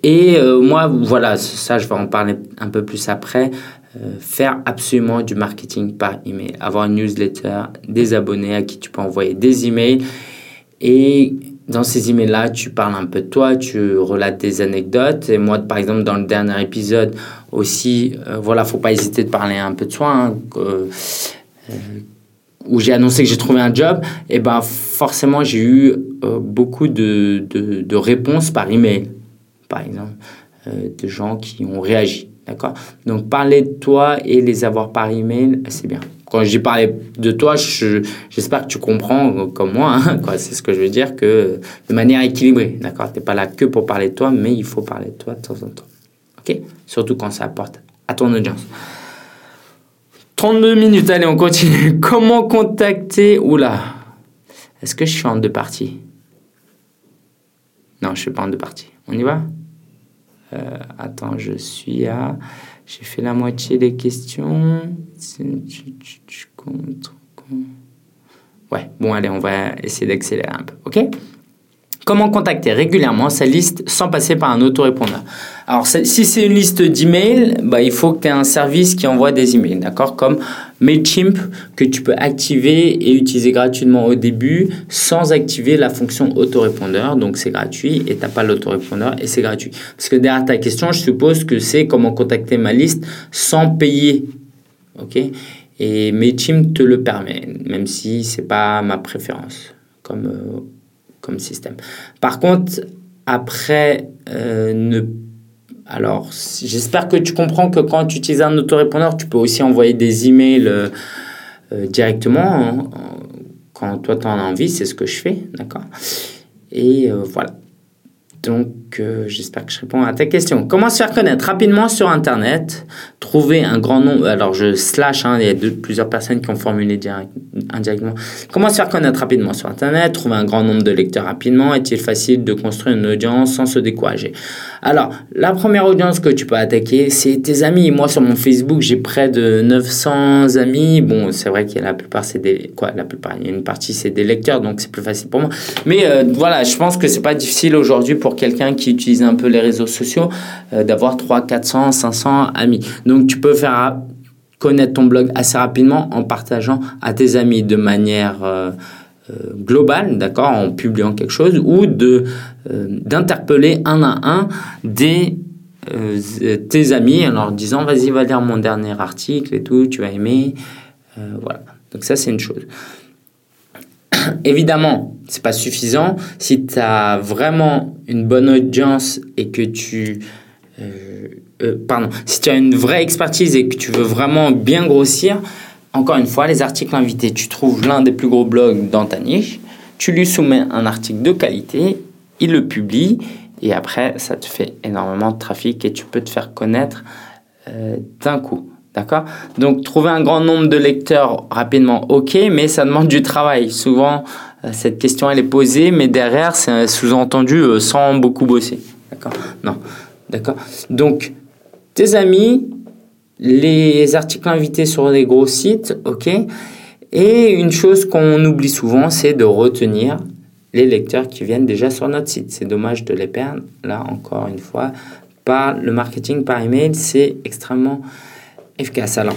Et euh, moi, voilà, ça, je vais en parler un peu plus après. Euh, faire absolument du marketing par email. Avoir une newsletter, des abonnés à qui tu peux envoyer des emails. Et dans ces emails-là, tu parles un peu de toi, tu relates des anecdotes. Et moi, par exemple, dans le dernier épisode aussi, euh, voilà, faut pas hésiter de parler un peu de soi. Hein, euh, où j'ai annoncé que j'ai trouvé un job, et ben forcément j'ai eu euh, beaucoup de, de, de, réponses par email, par exemple, de gens qui ont réagi. D'accord? Donc parler de toi et les avoir par email, c'est bien quand j'ai parlé de toi, j'espère que tu comprends comme moi, hein, *laughs* c'est ce que je veux dire, que de manière équilibrée, d'accord? Tu n'es pas là que pour parler de toi, mais il faut parler de toi de temps en temps. Ok? Surtout quand ça apporte à ton audience. 32 minutes, allez, on continue. *laughs* Comment contacter Oula Est-ce que je suis en deux parties? Non, je ne suis pas en deux parties. On y va? Euh, Attends, je suis à. J'ai fait la moitié des questions. Ouais, bon, allez, on va essayer d'accélérer un peu, ok? Comment contacter régulièrement sa liste sans passer par un autorépondeur Alors, si c'est une liste d'emails, bah, il faut que tu aies un service qui envoie des emails, d'accord Comme MailChimp, que tu peux activer et utiliser gratuitement au début sans activer la fonction autorépondeur. Donc, c'est gratuit et tu n'as pas l'autorépondeur et c'est gratuit. Parce que derrière ta question, je suppose que c'est comment contacter ma liste sans payer, ok? Et MailChimp te le permet, même si c'est pas ma préférence comme... Euh, système. Par contre, après, euh, ne... alors j'espère que tu comprends que quand tu utilises un autorépondeur, tu peux aussi envoyer des emails euh, euh, directement hein, quand toi tu en as envie, c'est ce que je fais, d'accord? Et voilà. Donc, euh, j'espère que je réponds à ta question. Comment se faire connaître? Rapidement sur Internet Trouver un grand nombre. Alors, je slash, hein, il y a plusieurs personnes qui ont formulé direct, indirectement. Comment se faire connaître rapidement sur Internet? Trouver un grand nombre de lecteurs rapidement Est-il facile de construire une audience sans se décourager? Alors, la première audience que tu peux attaquer, c'est tes amis. Moi, sur mon Facebook, j'ai près de 900 amis. Bon, c'est vrai qu'il y a la plupart, c'est des. Quoi, la plupart Il y a une partie, c'est des lecteurs, donc c'est plus facile pour moi. Mais euh, voilà, je pense que c'est pas difficile aujourd'hui pour quelqu'un qui utilise un peu les réseaux sociaux, euh, d'avoir 3, 400, 500 amis. Donc tu peux faire connaître ton blog assez rapidement en partageant à tes amis de manière euh, euh, globale, d'accord, en publiant quelque chose, ou d'interpeller un à un des tes amis en leur disant vas-y va lire mon dernier article et tout, tu vas aimer, voilà. Donc ça c'est une chose. Évidemment, c'est pas suffisant. Si tu as vraiment une bonne audience et que tu euh, euh, pardon, si tu as une vraie expertise et que tu veux vraiment bien grossir, encore une fois, les articles invités, tu trouves l'un des plus gros blogs dans ta niche, tu lui soumets un article de qualité, il le publie Et après, ça te fait énormément de trafic et tu peux te faire connaître euh, d'un coup. D'accord? Donc, trouver un grand nombre de lecteurs rapidement, ok, mais ça demande du travail. Souvent, euh, cette question, elle est posée, mais derrière, c'est sous-entendu euh, sans beaucoup bosser. D'accord? Non. D'accord? Donc, tes amis, les articles invités sur des gros sites, ok? Et une chose qu'on oublie souvent, c'est de retenir les lecteurs qui viennent déjà sur notre site. C'est dommage de les perdre. Là, encore une fois, par le marketing par email, c'est extrêmement efficace. Alors,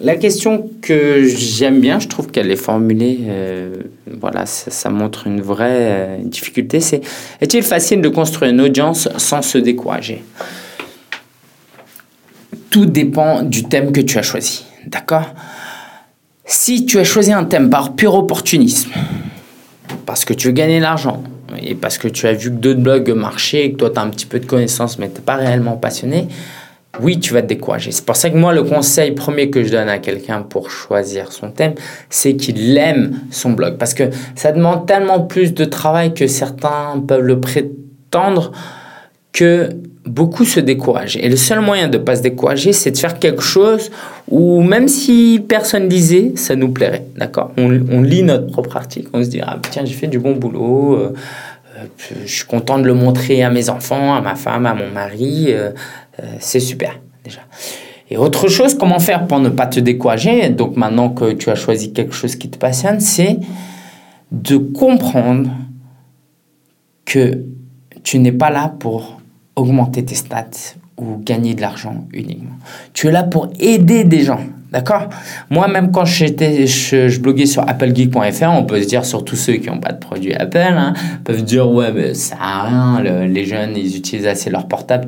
la question que j'aime bien, je trouve qu'elle est formulée, euh, voilà, ça, montre une vraie euh, difficulté, c'est est-il facile de construire une audience sans se décourager? Tout dépend du thème que tu as choisi, d'accord? Si tu as choisi un thème par pur opportunisme, parce que tu veux gagner de l'argent et parce que tu as vu que d'autres blogs marchaient que toi tu as un petit peu de connaissances mais tu n'es pas réellement passionné, oui, tu vas te décourager. C'est pour ça que moi, le conseil premier que je donne à quelqu'un pour choisir son thème, c'est qu'il aime son blog. Parce que ça demande tellement plus de travail que certains peuvent le prétendre que beaucoup se découragent. Et le seul moyen de ne pas se décourager, c'est de faire quelque chose où même si personne lisait, ça nous plairait. D'accord? On, lit notre propre article, on se dit, ah, tiens, j'ai fait du bon boulot. Euh, euh, je suis content de le montrer à mes enfants, à ma femme, à mon mari. Euh, c'est super déjà. Et autre chose, comment faire pour ne pas te décourager? Donc maintenant que tu as choisi quelque chose qui te passionne, c'est de comprendre que tu n'es pas là pour augmenter tes stats ou gagner de l'argent uniquement. Tu es là pour aider des gens. D'accord? Moi, même quand j'étais, je, bloguais sur applegeek.fr, on peut se dire, surtout ceux qui n'ont pas de produit Apple, hein, peuvent dire, ouais, mais ça n'a rien, les jeunes, ils utilisent assez leur portable,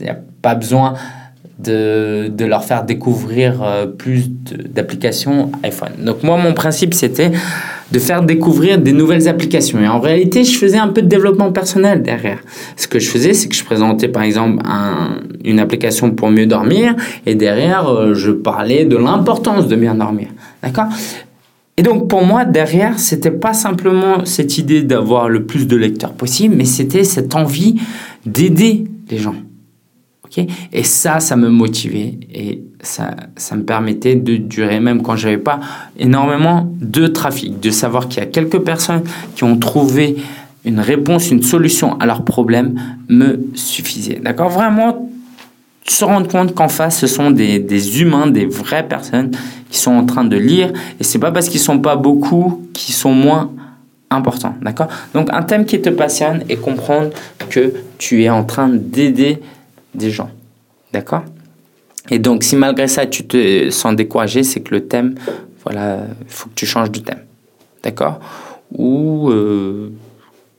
il n'y a pas besoin de, de, leur faire découvrir euh, plus d'applications iPhone. Donc moi, mon principe, c'était de faire découvrir des nouvelles applications. Et en réalité, je faisais un peu de développement personnel derrière. Ce que je faisais, c'est que je présentais par exemple un, une application pour mieux dormir et derrière, euh, je parlais de l'importance de bien dormir. D'accord? Et donc pour moi, derrière, c'était pas simplement cette idée d'avoir le plus de lecteurs possible, mais c'était cette envie d'aider les gens. Et ça, ça me motivait et ça, ça me permettait de durer, même quand j'avais pas énormément de trafic, de savoir qu'il y a quelques personnes qui ont trouvé une réponse, une solution à leur problème me suffisait. D'accord? Vraiment se rendre compte qu'en face, ce sont des, humains, des vraies personnes qui sont en train de lire. Et c'est pas parce qu'ils sont pas beaucoup qu'ils sont moins importants. D'accord? Donc, un thème qui te passionne et comprendre que tu es en train d'aider des gens. D'accord? Et donc, si malgré ça, tu te sens découragé, c'est que le thème, voilà, il faut que tu changes de thème. D'accord? Ou euh,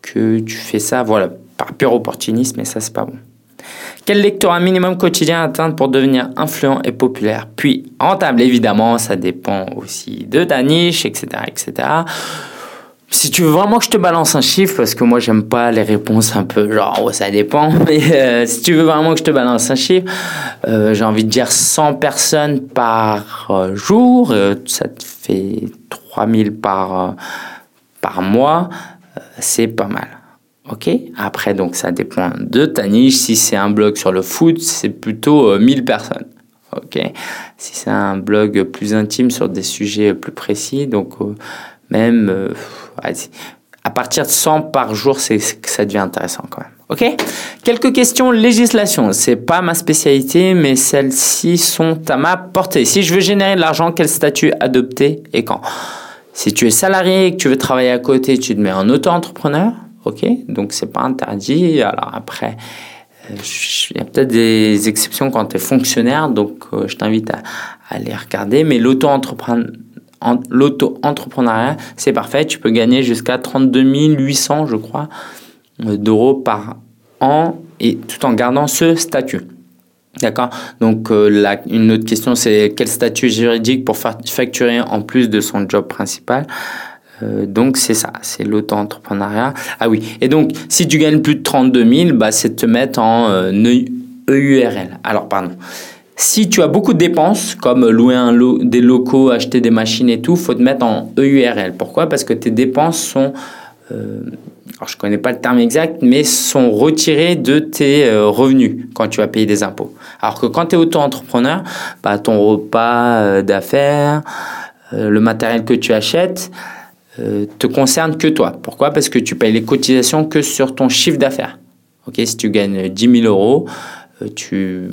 que tu fais ça, voilà, par pur opportunisme, et ça, c'est pas bon. Quel lectorat minimum quotidien atteindre pour devenir influent et populaire? Puis rentable, évidemment, ça dépend aussi de ta niche, etc., etc. Si tu veux vraiment que je te balance un chiffre, parce que moi j'aime pas les réponses un peu genre ça dépend, *laughs* mais euh, si tu veux vraiment que je te balance un chiffre, euh, j'ai envie de dire 100 personnes par euh, jour, ça te fait 3000 par, par mois, c'est pas mal. Ok? Après, donc ça dépend de ta niche. Si c'est un blog sur le foot, c'est plutôt 1000 personnes. Ok? Si c'est un blog plus intime sur des sujets plus précis, donc même à partir de 100 par jour, c'est ça devient intéressant quand même. Ok? Quelques questions législation. C'est pas ma spécialité, mais celles-ci sont à ma portée. Si je veux générer de l'argent, quel statut adopter et quand? Si tu es salarié et que tu veux travailler à côté, tu te mets en auto-entrepreneur? Ok? Donc c'est pas interdit. Alors après, euh, il y a peut-être des exceptions quand tu es fonctionnaire, donc euh, je t'invite à, à les regarder. Mais l'auto-entrepreneur l'auto-entrepreneuriat, c'est parfait. Tu peux gagner jusqu'à 32 800, je crois, euh, d'euros par an et tout en gardant ce statut. D'accord? Donc, euh, une autre question, c'est quel statut juridique pour facturer en plus de son job principal? Euh, donc c'est ça, c'est l'auto-entrepreneuriat. Ah oui, et donc si tu gagnes plus de 32 000, bah, c'est de te mettre en EURL. Alors pardon, si tu as beaucoup de dépenses, comme louer des locaux, acheter des machines et tout, faut te mettre en EURL. Pourquoi? Parce que tes dépenses sont euh, alors je connais pas le terme exact, mais sont retirés de tes euh, revenus quand tu vas payer des impôts. Alors que quand tu es auto-entrepreneur, bah, ton repas euh, d'affaires, euh, le matériel que tu achètes, te concerne que toi. Pourquoi? Parce que tu payes les cotisations que sur ton chiffre d'affaires. Ok, si tu gagnes 10 000 euros, tu,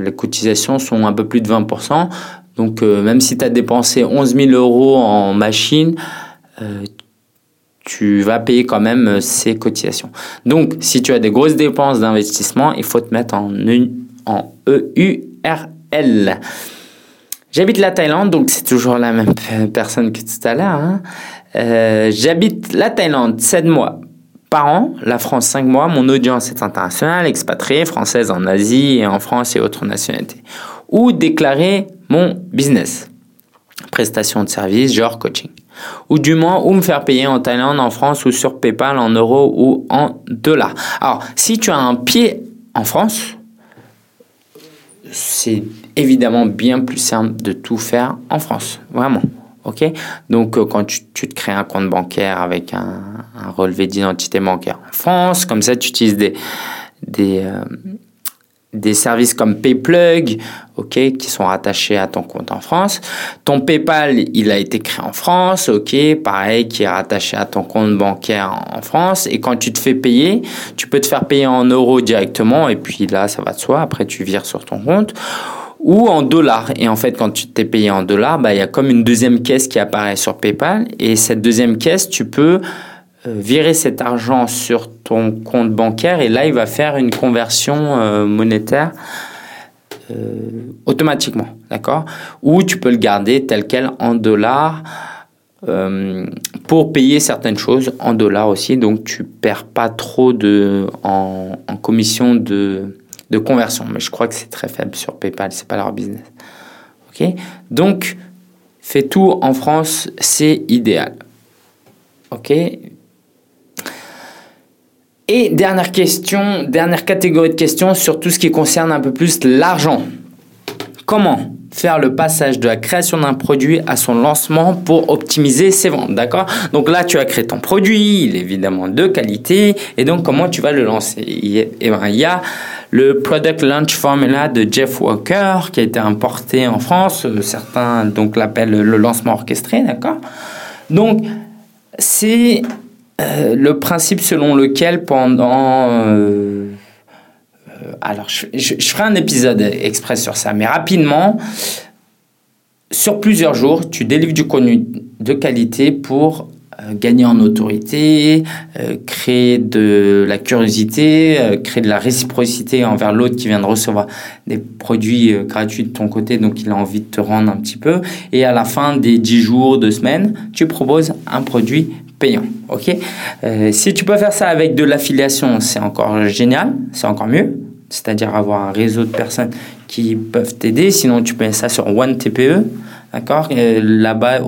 les cotisations sont un peu plus de 20%. Donc, même si tu as dépensé 11 000 euros en machine, tu vas payer quand même euh, ces cotisations. Donc, si tu as des grosses dépenses d'investissement, il faut te mettre en, EURL. J'habite la Thaïlande, donc c'est toujours la même *laughs* personne que tout à l'heure. Hein. Euh, j'habite la Thaïlande 7 mois par an, la France 5 mois. Mon audience est internationale, expatriée, française en Asie et en France et autres nationalités. Ou déclarer mon business. Prestation de service, genre coaching ou du moins ou me faire payer en Thaïlande, en France ou sur PayPal en euros ou en dollars. Alors, si tu as un pied en France, c'est évidemment bien plus simple de tout faire en France, vraiment. Ok Donc, euh, quand tu, te crées un compte bancaire avec un, relevé d'identité bancaire en France, comme ça, tu utilises des, euh, des services comme PayPlug, ok, qui sont rattachés à ton compte en France. Ton PayPal, il a été créé en France, ok, pareil, qui est rattaché à ton compte bancaire en France. Et quand tu te fais payer, tu peux te faire payer en euros directement, et puis là, ça va de soi. Après, tu vires sur ton compte ou en dollars. Et en fait, quand tu t'es payé en dollars, bah, il y a comme une deuxième caisse qui apparaît sur PayPal. Et cette deuxième caisse, tu peux euh, virer cet argent sur ton compte bancaire et là, il va faire une conversion euh, monétaire euh, automatiquement, d'accord? Ou tu peux le garder tel quel en dollars pour payer certaines choses en dollars aussi, donc tu perds pas trop de, en, commission de, de conversion. Mais je crois que c'est très faible sur PayPal, c'est pas leur business. Ok? Donc, fais tout en France, c'est idéal. Ok? Et dernière question, dernière catégorie de questions sur tout ce qui concerne un peu plus l'argent. Comment faire le passage de la création d'un produit à son lancement pour optimiser ses ventes, d'accord? Donc là, tu as créé ton produit, il est évidemment de qualité, et donc comment tu vas le lancer? Il ben, y a le Product Launch Formula de Jeff Walker qui a été importé en France, certains donc l'appellent le lancement orchestré, d'accord? Donc c'est euh, le principe selon lequel pendant... Euh, euh, alors, je, ferai un épisode express sur ça, mais rapidement, sur plusieurs jours, tu délivres du contenu de qualité pour gagner en autorité, créer de la curiosité, créer de la réciprocité envers l'autre qui vient de recevoir des produits gratuits de ton côté, donc il a envie de te rendre un petit peu. Et à la fin des 10 jours, 2 semaines, tu proposes un produit payant. Ok? Euh, si tu peux faire ça avec de l'affiliation, c'est encore génial, c'est encore mieux. C'est-à-dire avoir un réseau de personnes qui peuvent t'aider. Sinon, tu peux ça sur OneTPE. D'accord? Là-bas,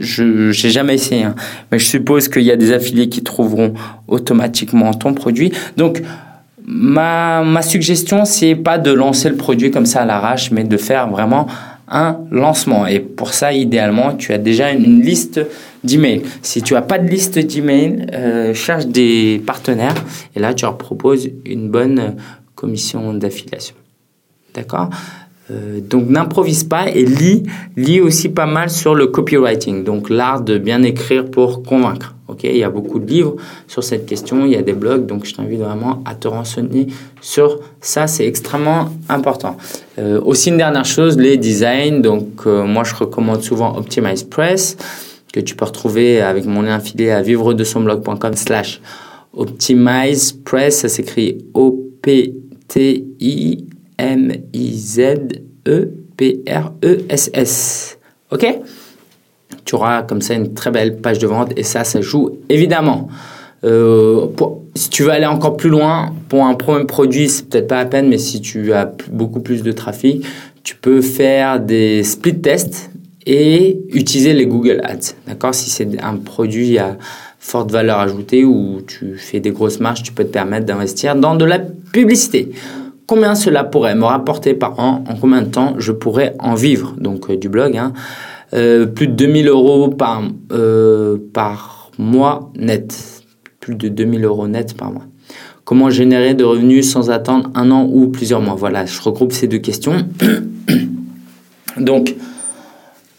je n'ai jamais essayé, hein. mais je suppose qu'il y a des affiliés qui trouveront automatiquement ton produit. Donc, ma, ma suggestion, c'est pas de lancer le produit comme ça à l'arrache, mais de faire vraiment un lancement. Et pour ça, idéalement, tu as déjà une, liste d'emails. Si tu n'as pas de liste d'emails, euh, cherche des partenaires et là, tu leur proposes une bonne commission d'affiliation. D'accord? Euh, donc n'improvise pas et lis, lis aussi pas mal sur le copywriting, donc l'art de bien écrire pour convaincre. Ok, il y a beaucoup de livres sur cette question, il y a des blogs, donc je t'invite vraiment à te renseigner sur ça, c'est extrêmement important. Euh, aussi une dernière chose, les designs. Donc euh, moi je recommande souvent Optimize Press que tu peux retrouver avec mon lien affilié à vivre de son blog.com slash Optimize Press, ça s'écrit O P T I M-I-Z-E-P-R-E-S-S. OK? Tu auras comme ça une très belle page de vente et ça, ça joue évidemment. Euh, si tu veux aller encore plus loin, pour un premier produit, c'est peut-être pas la peine, mais si tu as beaucoup plus de trafic, tu peux faire des split tests et utiliser les Google Ads. D'accord? Si c'est un produit à forte valeur ajoutée ou tu fais des grosses marges, tu peux te permettre d'investir dans de la publicité combien cela pourrait me rapporter par an, en combien de temps je pourrais en vivre, donc euh, du blog. Hein. Euh, plus de 2000 euros par, euh, par mois net, plus de 2000 euros net par mois. Comment générer de revenus sans attendre un an ou plusieurs mois? Voilà, je regroupe ces deux questions. *coughs* Donc,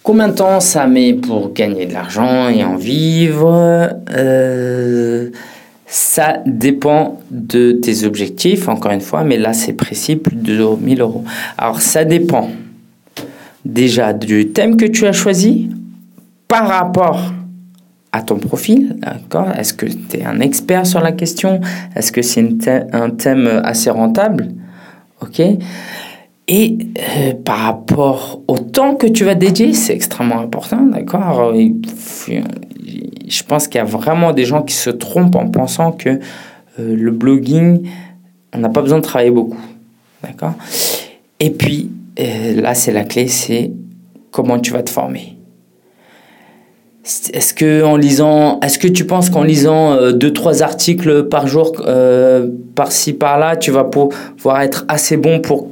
combien de temps ça met pour gagner de l'argent et en vivre euh, Ça dépend de tes objectifs, encore une fois, mais là c'est précis, plus de 1000 euros. Alors, ça dépend déjà du thème que tu as choisi par rapport à ton profil, d'accord? Est-ce que tu es un expert sur la question? Est-ce que c'est un thème assez rentable? Ok? Et euh, par rapport au temps que tu vas dédier, c'est extrêmement important, d'accord? Je pense qu'il y a vraiment des gens qui se trompent en pensant que euh, le blogging, on n'a pas besoin de travailler beaucoup, d'accord? Et puis, euh, là, c'est la clé, c'est comment tu vas te former. Est-ce que en lisant, est-ce que tu penses qu'en lisant euh, deux trois articles par jour, euh, par-ci par-là, tu vas pouvoir être assez bon pour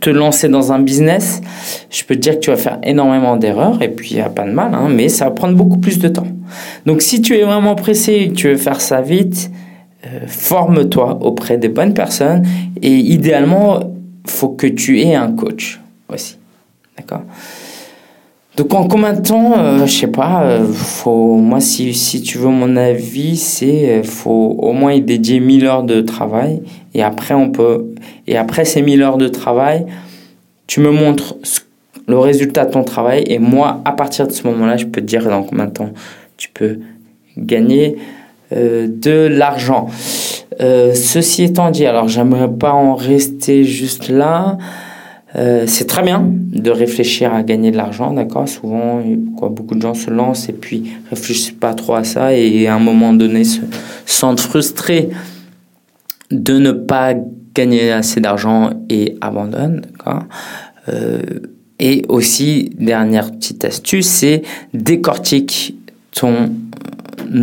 te lancer dans un business Je peux te dire que tu vas faire énormément d'erreurs et puis il y a pas de mal, hein, mais ça va prendre beaucoup plus de temps. Donc si tu es vraiment pressé et que tu veux faire ça vite, euh, forme-toi auprès des bonnes personnes et idéalement, faut que tu aies un coach aussi, d'accord? Donc en combien de temps, euh, je sais pas, euh, faut, moi si, si tu veux mon avis, c'est euh, faut au moins y dédier 1000 heures de travail et après on peut et après ces 1000 heures de travail, tu me montres le résultat de ton travail et moi à partir de ce moment-là, je peux te dire dans combien de temps tu peux gagner de l'argent. ceci étant dit, alors j'aimerais pas en rester juste là. Euh, c'est très bien de réfléchir à gagner de l'argent, d'accord? Souvent, beaucoup de gens se lancent et puis réfléchissent pas trop à ça et à un moment donné se sentent frustrés de ne pas gagner assez d'argent et abandonnent, d'accord? Euh, Et aussi, dernière petite astuce, c'est décortique ton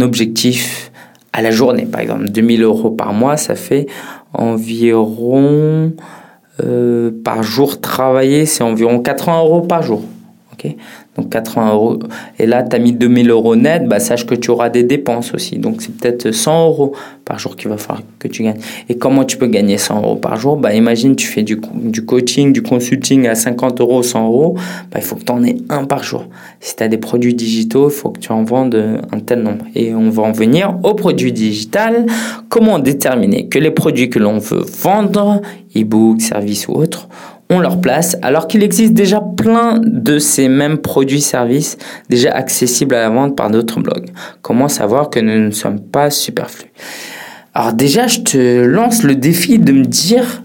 objectif à la journée. Par exemple, 2000 euros par mois, ça fait environ euh, par jour travaillé, c'est environ 80 euros par jour. Donc 80 euros. Et là, tu as mis 2000 euros net, bah, sache que tu auras des dépenses aussi. Donc c'est peut-être 100 euros par jour qu'il va falloir que tu gagnes. Et comment tu peux gagner 100 euros par jour? Bah, Imagine, tu fais du, coaching, du consulting à 50 euros, 100 euros. Bah, il faut que tu en aies un par jour. Si tu as des produits digitaux, il faut que tu en vendes un tel nombre. Et on va en venir aux produits digital. Comment déterminer que les produits que l'on veut vendre, e-book, services ou autres, ont leur place, alors qu'il existe déjà plein de ces mêmes produits-services déjà accessibles à la vente par d'autres blogs. Comment savoir que nous ne sommes pas superflus? Alors déjà, je te lance le défi de me dire,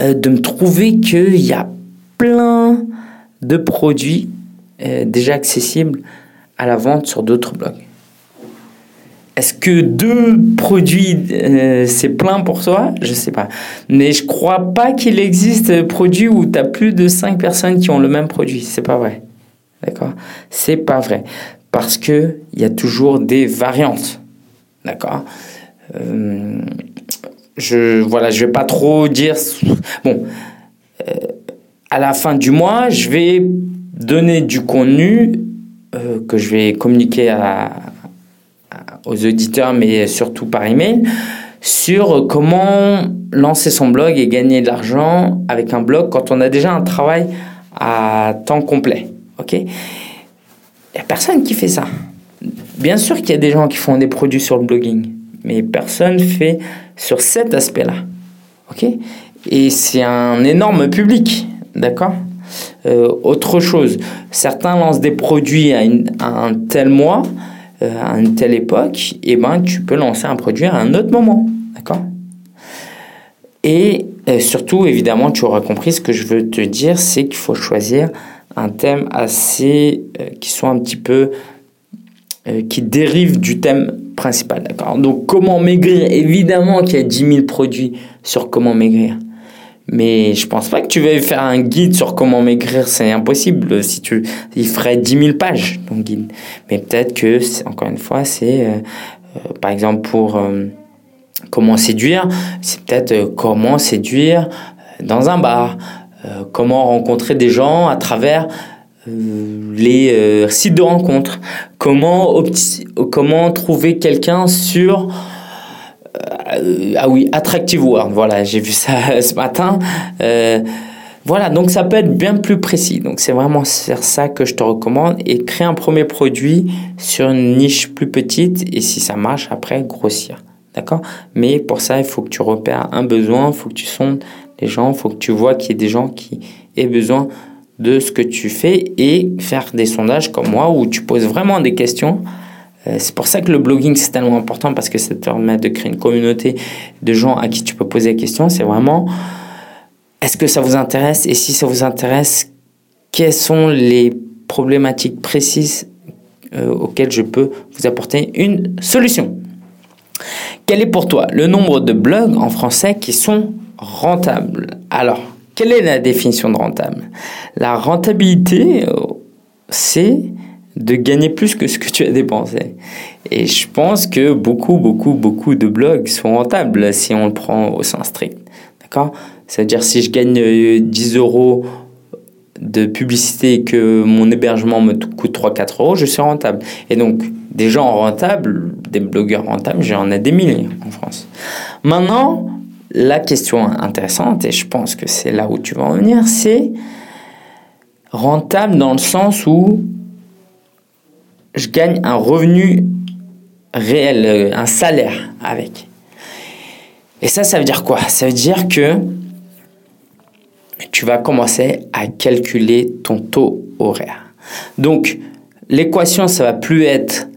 euh, de me trouver qu'il y a plein de produits euh, déjà accessibles à la vente sur d'autres blogs. Est-ce que deux produits, euh, c'est plein pour toi? Je sais pas. Mais je crois pas qu'il existe un produit où tu as plus de cinq personnes qui ont le même produit. C'est pas vrai. D'accord? C'est pas vrai. Parce que il y a toujours des variantes. D'accord? Euh, Je voilà, je vais pas trop dire. Bon, euh, à la fin du mois, je vais donner du contenu que je vais communiquer à, aux auditeurs, mais surtout par email, sur comment lancer son blog et gagner de l'argent avec un blog quand on a déjà un travail à temps complet. Ok? Il n'y a personne qui fait ça. Bien sûr qu'il y a des gens qui font des produits sur le blogging, mais personne fait sur cet aspect-là. Ok? Et c'est un énorme public, d'accord? Euh, Autre chose, certains lancent des produits à, à un tel mois, euh, à une telle époque, eh ben, tu peux lancer un produit à un autre moment. Et euh, surtout, évidemment, tu auras compris ce que je veux te dire, c'est qu'il faut choisir un thème assez. Euh, qui soit un petit peu. qui dérive du thème principal. Donc, comment maigrir? Évidemment qu'il y a 10 000 produits sur comment maigrir. Mais je pense pas que tu vas faire un guide sur comment maigrir, c'est impossible. Si tu, il ferait 10 000 pages ton guide. Mais peut-être que, encore une fois, c'est, euh, euh, par exemple, pour euh, comment séduire, c'est peut-être comment séduire dans un bar, comment rencontrer des gens à travers les sites de rencontres, comment, comment trouver quelqu'un sur ah oui, Attractive World, voilà, j'ai vu ça *laughs* ce matin. Voilà, donc ça peut être bien plus précis. Donc c'est vraiment ça que je te recommande et créer un premier produit sur une niche plus petite et si ça marche après grossir. D'accord? Mais pour ça, il faut que tu repères un besoin, il faut que tu sondes les gens, il faut que tu vois qu'il y ait des gens qui aient besoin de ce que tu fais et faire des sondages comme moi où tu poses vraiment des questions. Euh, c'est pour ça que le blogging c'est tellement important parce que ça te permet de créer une communauté de gens à qui tu peux poser des questions. C'est vraiment est-ce que ça vous intéresse? Et si ça vous intéresse, quelles sont les problématiques précises euh, auxquelles je peux vous apporter une solution? Quel est pour toi le nombre de blogs en français qui sont rentables? Alors, quelle est la définition de rentable? La rentabilité, euh, c'est de gagner plus que ce que tu as dépensé. Et je pense que beaucoup, beaucoup, beaucoup de blogs sont rentables si on le prend au sens strict. D'accord? C'est-à-dire si je gagne 10 euh, euros de publicité et que mon hébergement me coûte 3-4 euros, je suis rentable. Et donc, des gens rentables, des blogueurs rentables, j'en ai des milliers en France. Maintenant, la question intéressante, et je pense que c'est là où tu vas en venir, c'est rentable dans le sens où je gagne un revenu réel, euh, un salaire avec. Et ça, ça veut dire quoi? Ça veut dire que tu vas commencer à calculer ton taux horaire. Donc, l'équation, ça va plus être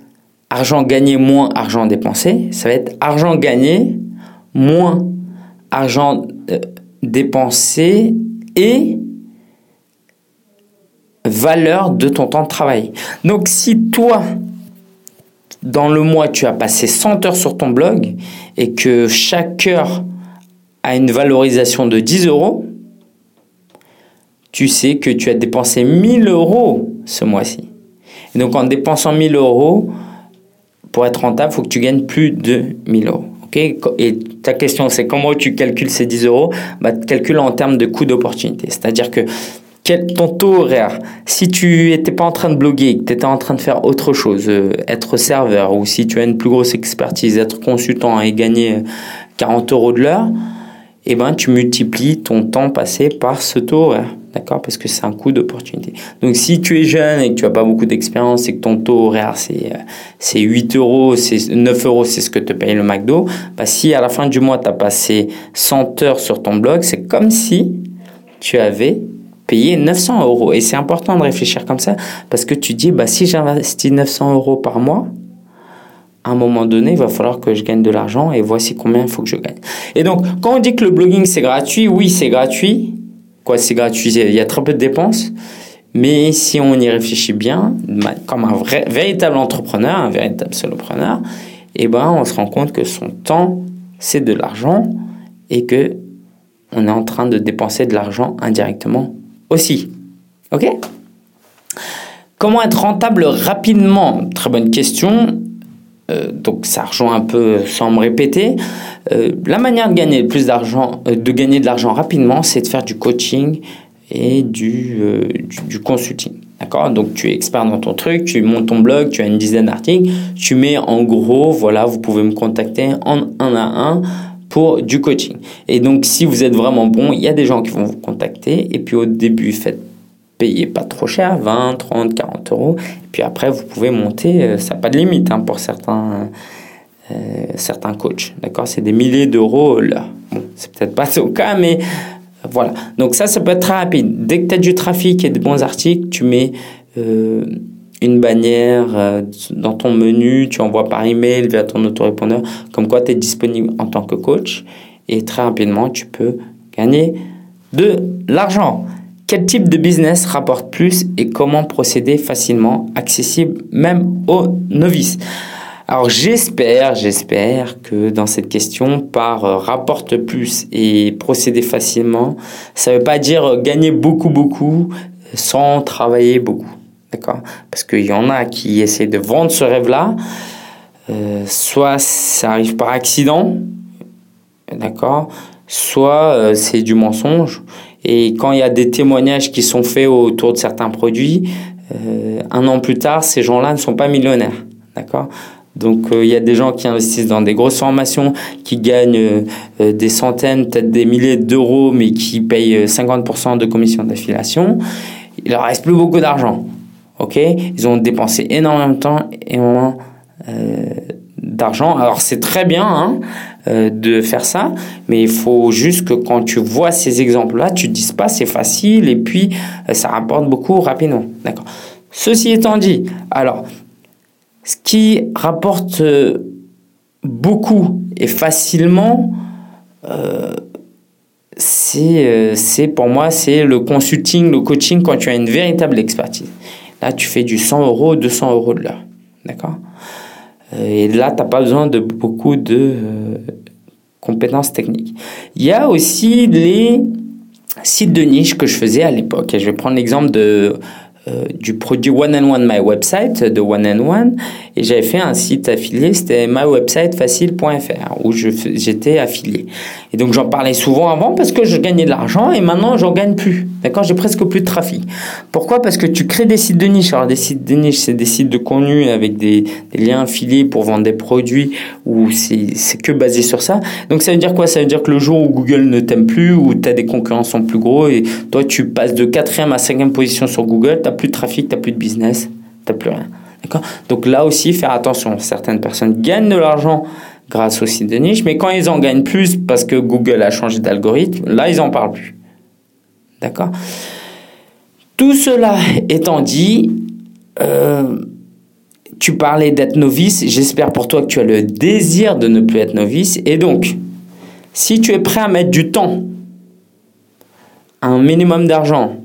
argent gagné moins argent dépensé, ça va être argent gagné moins argent euh, dépensé et valeur de ton temps de travail. Donc si toi, dans le mois, tu as passé 100 heures sur ton blog et que chaque heure a une valorisation de 10 euros, tu sais que tu as dépensé 1000 euros ce mois-ci. Donc en dépensant 1000 euros, pour être rentable, il faut que tu gagnes plus de 1000 euros. et ta question, c'est comment tu calcules ces 10 euros? Bah, Tu calcules en termes de coût d'opportunité. C'est-à-dire que ton taux horaire? Si tu n'étais pas en train de bloguer, que tu étais en train de faire autre chose, euh, être serveur, ou si tu as une plus grosse expertise, être consultant et gagner 40 euros de l'heure, eh ben, tu multiplies ton temps passé par ce taux horaire. D'accord? Parce que c'est un coût d'opportunité. Donc, si tu es jeune et que tu n'as pas beaucoup d'expérience et que ton taux horaire, c'est, euh, c'est 8 euros, c'est 9 euros, c'est ce que te paye le McDo, bah, si à la fin du mois, tu as passé 100 heures sur ton blog, c'est comme si tu avais payer 900 euros. Et c'est important de réfléchir comme ça parce que tu dis, bah, si j'investis 900 euros par mois, à un moment donné, il va falloir que je gagne de l'argent et voici combien il faut que je gagne. Et donc, quand on dit que le blogging c'est gratuit, oui, c'est gratuit. Quoi, c'est gratuit? Il y a très peu de dépenses. Mais si on y réfléchit bien, comme un vrai, véritable entrepreneur, un véritable solopreneur, eh ben, on se rend compte que son temps, c'est de l'argent et que on est en train de dépenser de l'argent indirectement aussi. OK? Comment être rentable rapidement? Très bonne question. Euh, donc ça rejoint un peu sans me répéter. Euh, la manière de gagner plus d'argent, euh, de gagner de l'argent rapidement, c'est de faire du coaching et du, du, consulting. D'accord? Donc tu es expert dans ton truc, tu montes ton blog, tu as une dizaine d'articles, tu mets en gros, voilà, vous pouvez me contacter en un à un pour du coaching. Et donc, si vous êtes vraiment bon, il y a des gens qui vont vous contacter. Et puis, au début, faites payer pas trop cher, 20, 30, 40 euros. Et puis après, vous pouvez monter, euh, ça n'a pas de limite hein, pour certains, euh, certains coachs. D'accord? C'est des milliers d'euros là. Bon, c'est peut-être pas *laughs* au cas, mais voilà. Donc, ça, ça peut être très rapide. Dès que tu as du trafic et des bons articles, tu mets. Euh, une bannière euh, dans ton menu, tu envoies par email via ton autorépondeur, comme quoi tu es disponible en tant que coach et très rapidement tu peux gagner de l'argent. Quel type de business rapporte plus et comment procéder facilement, accessible même aux novices? Alors j'espère, j'espère que dans cette question, par euh, rapporte plus et procéder facilement, ça ne veut pas dire gagner beaucoup, beaucoup sans travailler beaucoup. D'accord Parce qu'il y en a qui essaient de vendre ce rêve-là. Euh, soit ça arrive par accident, d'accord Soit euh, c'est du mensonge. Et quand il y a des témoignages qui sont faits autour de certains produits, euh, un an plus tard, ces gens-là ne sont pas millionnaires. D'accord donc il y a des gens qui investissent dans des grosses formations, qui gagnent des centaines, peut-être des milliers d'euros, mais qui payent 50% de commission d'affiliation. Il leur reste plus beaucoup d'argent. Ok? Ils ont dépensé énormément de temps, et euh, d'argent. Alors c'est très bien hein, de faire ça, mais il faut juste que quand tu vois ces exemples-là, tu te dises pas c'est facile et puis ça rapporte beaucoup rapidement. D'accord. Ceci étant dit, alors ce qui rapporte euh, beaucoup et facilement, euh, euh, c'est pour moi c'est le consulting, le coaching quand tu as une véritable expertise. Là, tu fais du 100 euros, 200 euros de l'heure. D'accord? Et là, tu n'as pas besoin de beaucoup de compétences techniques. Il y a aussi les sites de niche que je faisais à l'époque. Je vais prendre l'exemple euh, du produit One and One My Website de One and One et j'avais fait un site affilié, c'était mywebsitefacile.fr où j'étais affilié. Et donc j'en parlais souvent avant parce que je gagnais de l'argent et maintenant j'en gagne plus. D'accord J'ai presque plus de trafic. Pourquoi? Parce que tu crées des sites de niche. Alors des sites de niche, c'est des sites de contenu avec des, liens affiliés pour vendre des produits où c'est que basé sur ça. Donc ça veut dire quoi? Ça veut dire que le jour où Google ne t'aime plus, où as des concurrents sont plus gros et toi tu passes de quatrième à cinquième position sur Google, tu plus de trafic, tu plus de business, tu plus rien. D'accord Donc là aussi, faire attention. Certaines personnes gagnent de l'argent grâce aux sites de niche, mais quand ils en gagnent plus parce que Google a changé d'algorithme, là, ils n'en parlent plus. D'accord Tout cela étant dit, euh, tu parlais d'être novice. J'espère pour toi que tu as le désir de ne plus être novice. Et donc, si tu es prêt à mettre du temps, un minimum d'argent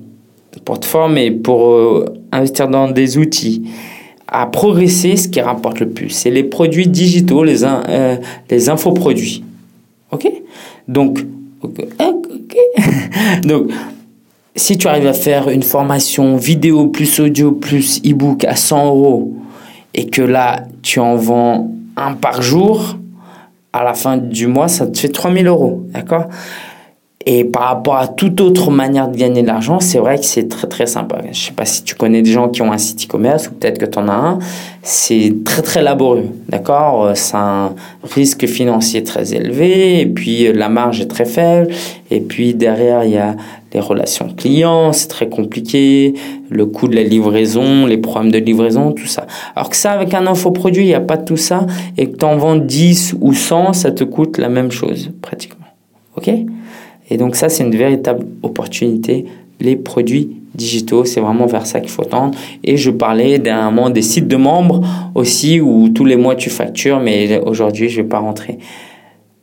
pour te former, pour euh, investir dans des outils, à progresser, ce qui rapporte le plus, c'est les produits digitaux, les, euh, les infoproduits. OK? Donc, *laughs* Donc, si tu arrives à faire une formation vidéo plus audio plus e-book à 100 euros et que là, tu en vends un par jour, à la fin du mois, ça te fait 3000 euros. D'accord? Et par rapport à toute autre manière de gagner de l'argent, c'est vrai que c'est très très sympa. Je sais pas si tu connais des gens qui ont un site e-commerce ou peut-être que tu en as un. C'est très très laborieux, d'accord? C'est un risque financier très élevé et puis euh, la marge est très faible. Et puis derrière, il y a les relations clients, c'est très compliqué, le coût de la livraison, les problèmes de livraison, tout ça. Alors que ça, avec un infoproduit, il n'y a pas tout ça et que tu en vends 10 ou 100, ça te coûte la même chose pratiquement. OK? Et donc ça, c'est une véritable opportunité. Les produits digitaux, c'est vraiment vers ça qu'il faut tendre. Et je parlais d'un des sites de membres aussi où tous les mois tu factures, mais aujourd'hui, je ne vais pas rentrer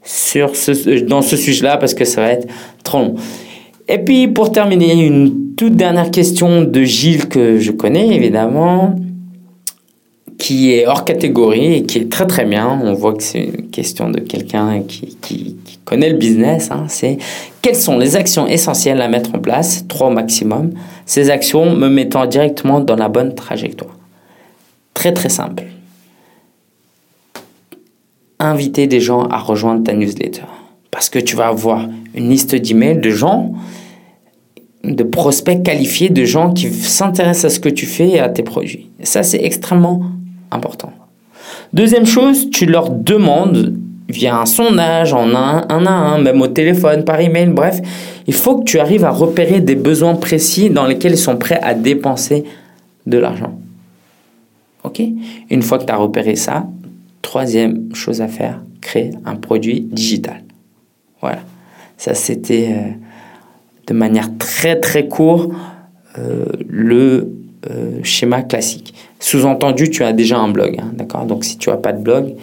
sur ce, dans ce sujet-là parce que ça va être trop long. Et puis pour terminer, une toute dernière question de Gilles que je connais évidemment qui est hors catégorie et qui est très très bien. On voit que c'est une question de quelqu'un qui, qui, connaît le business. Hein. C'est quelles sont les actions essentielles à mettre en place, trois au maximum, ces actions me mettant directement dans la bonne trajectoire. Très très simple. Inviter des gens à rejoindre ta newsletter. Parce que tu vas avoir une liste d'emails de gens, de prospects qualifiés, de gens qui s'intéressent à ce que tu fais et à tes produits. Et ça, c'est extrêmement important. Deuxième chose, tu leur demandes via un sondage, en un, un à un, même au téléphone, par email, bref, il faut que tu arrives à repérer des besoins précis dans lesquels ils sont prêts à dépenser de l'argent. Ok? Une fois que tu as repéré ça, troisième chose à faire, créer un produit digital. Voilà. Ça, c'était euh, de manière très très courte euh, le euh, schéma classique. Sous-entendu, tu as déjà un blog, hein, d'accord? Donc si tu n'as pas de blog,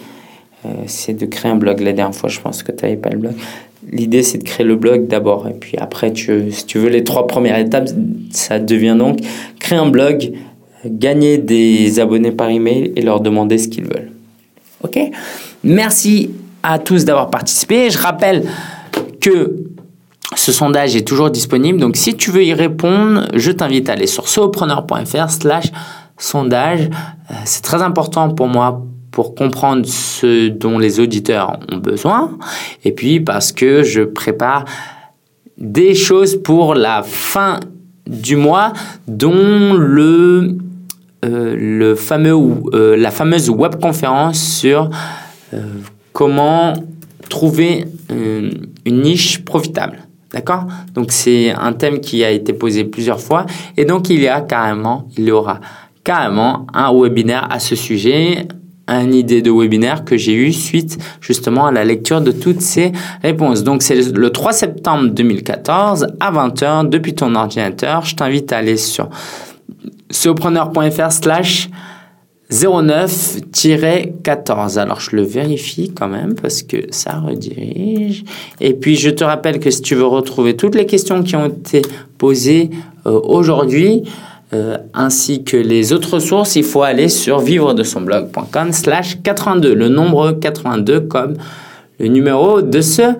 euh, c'est de créer un blog. La dernière fois, je pense que tu n'avais pas le blog. L'idée, c'est de créer le blog d'abord. Et puis après, tu, si tu veux les trois premières étapes, ça devient donc créer un blog, gagner des abonnés par email et leur demander ce qu'ils veulent. OK? Merci à tous d'avoir participé. Je rappelle que ce sondage est toujours disponible, donc si tu veux y répondre, je t'invite à aller sur solopreneur.fr slash sondage. Euh, c'est très important pour moi pour comprendre ce dont les auditeurs ont besoin, et puis parce que je prépare des choses pour la fin du mois, dont le, euh, le fameux, euh, la fameuse webconférence sur comment trouver une niche profitable. D'accord? Donc c'est un thème qui a été posé plusieurs fois et donc il y a carrément, il y aura carrément un webinaire à ce sujet, une idée de webinaire que j'ai eu suite justement à la lecture de toutes ces réponses. Donc c'est le 3 septembre 2014 à 20h depuis ton ordinateur. Je t'invite à aller sur surpreneur.fr slash 09-14. Alors je le vérifie quand même parce que ça redirige. Et puis je te rappelle que si tu veux retrouver toutes les questions qui ont été posées euh, aujourd'hui, euh, ainsi que les autres sources, il faut aller sur vivre de son blog.com slash 82, le nombre 82 comme le numéro de ce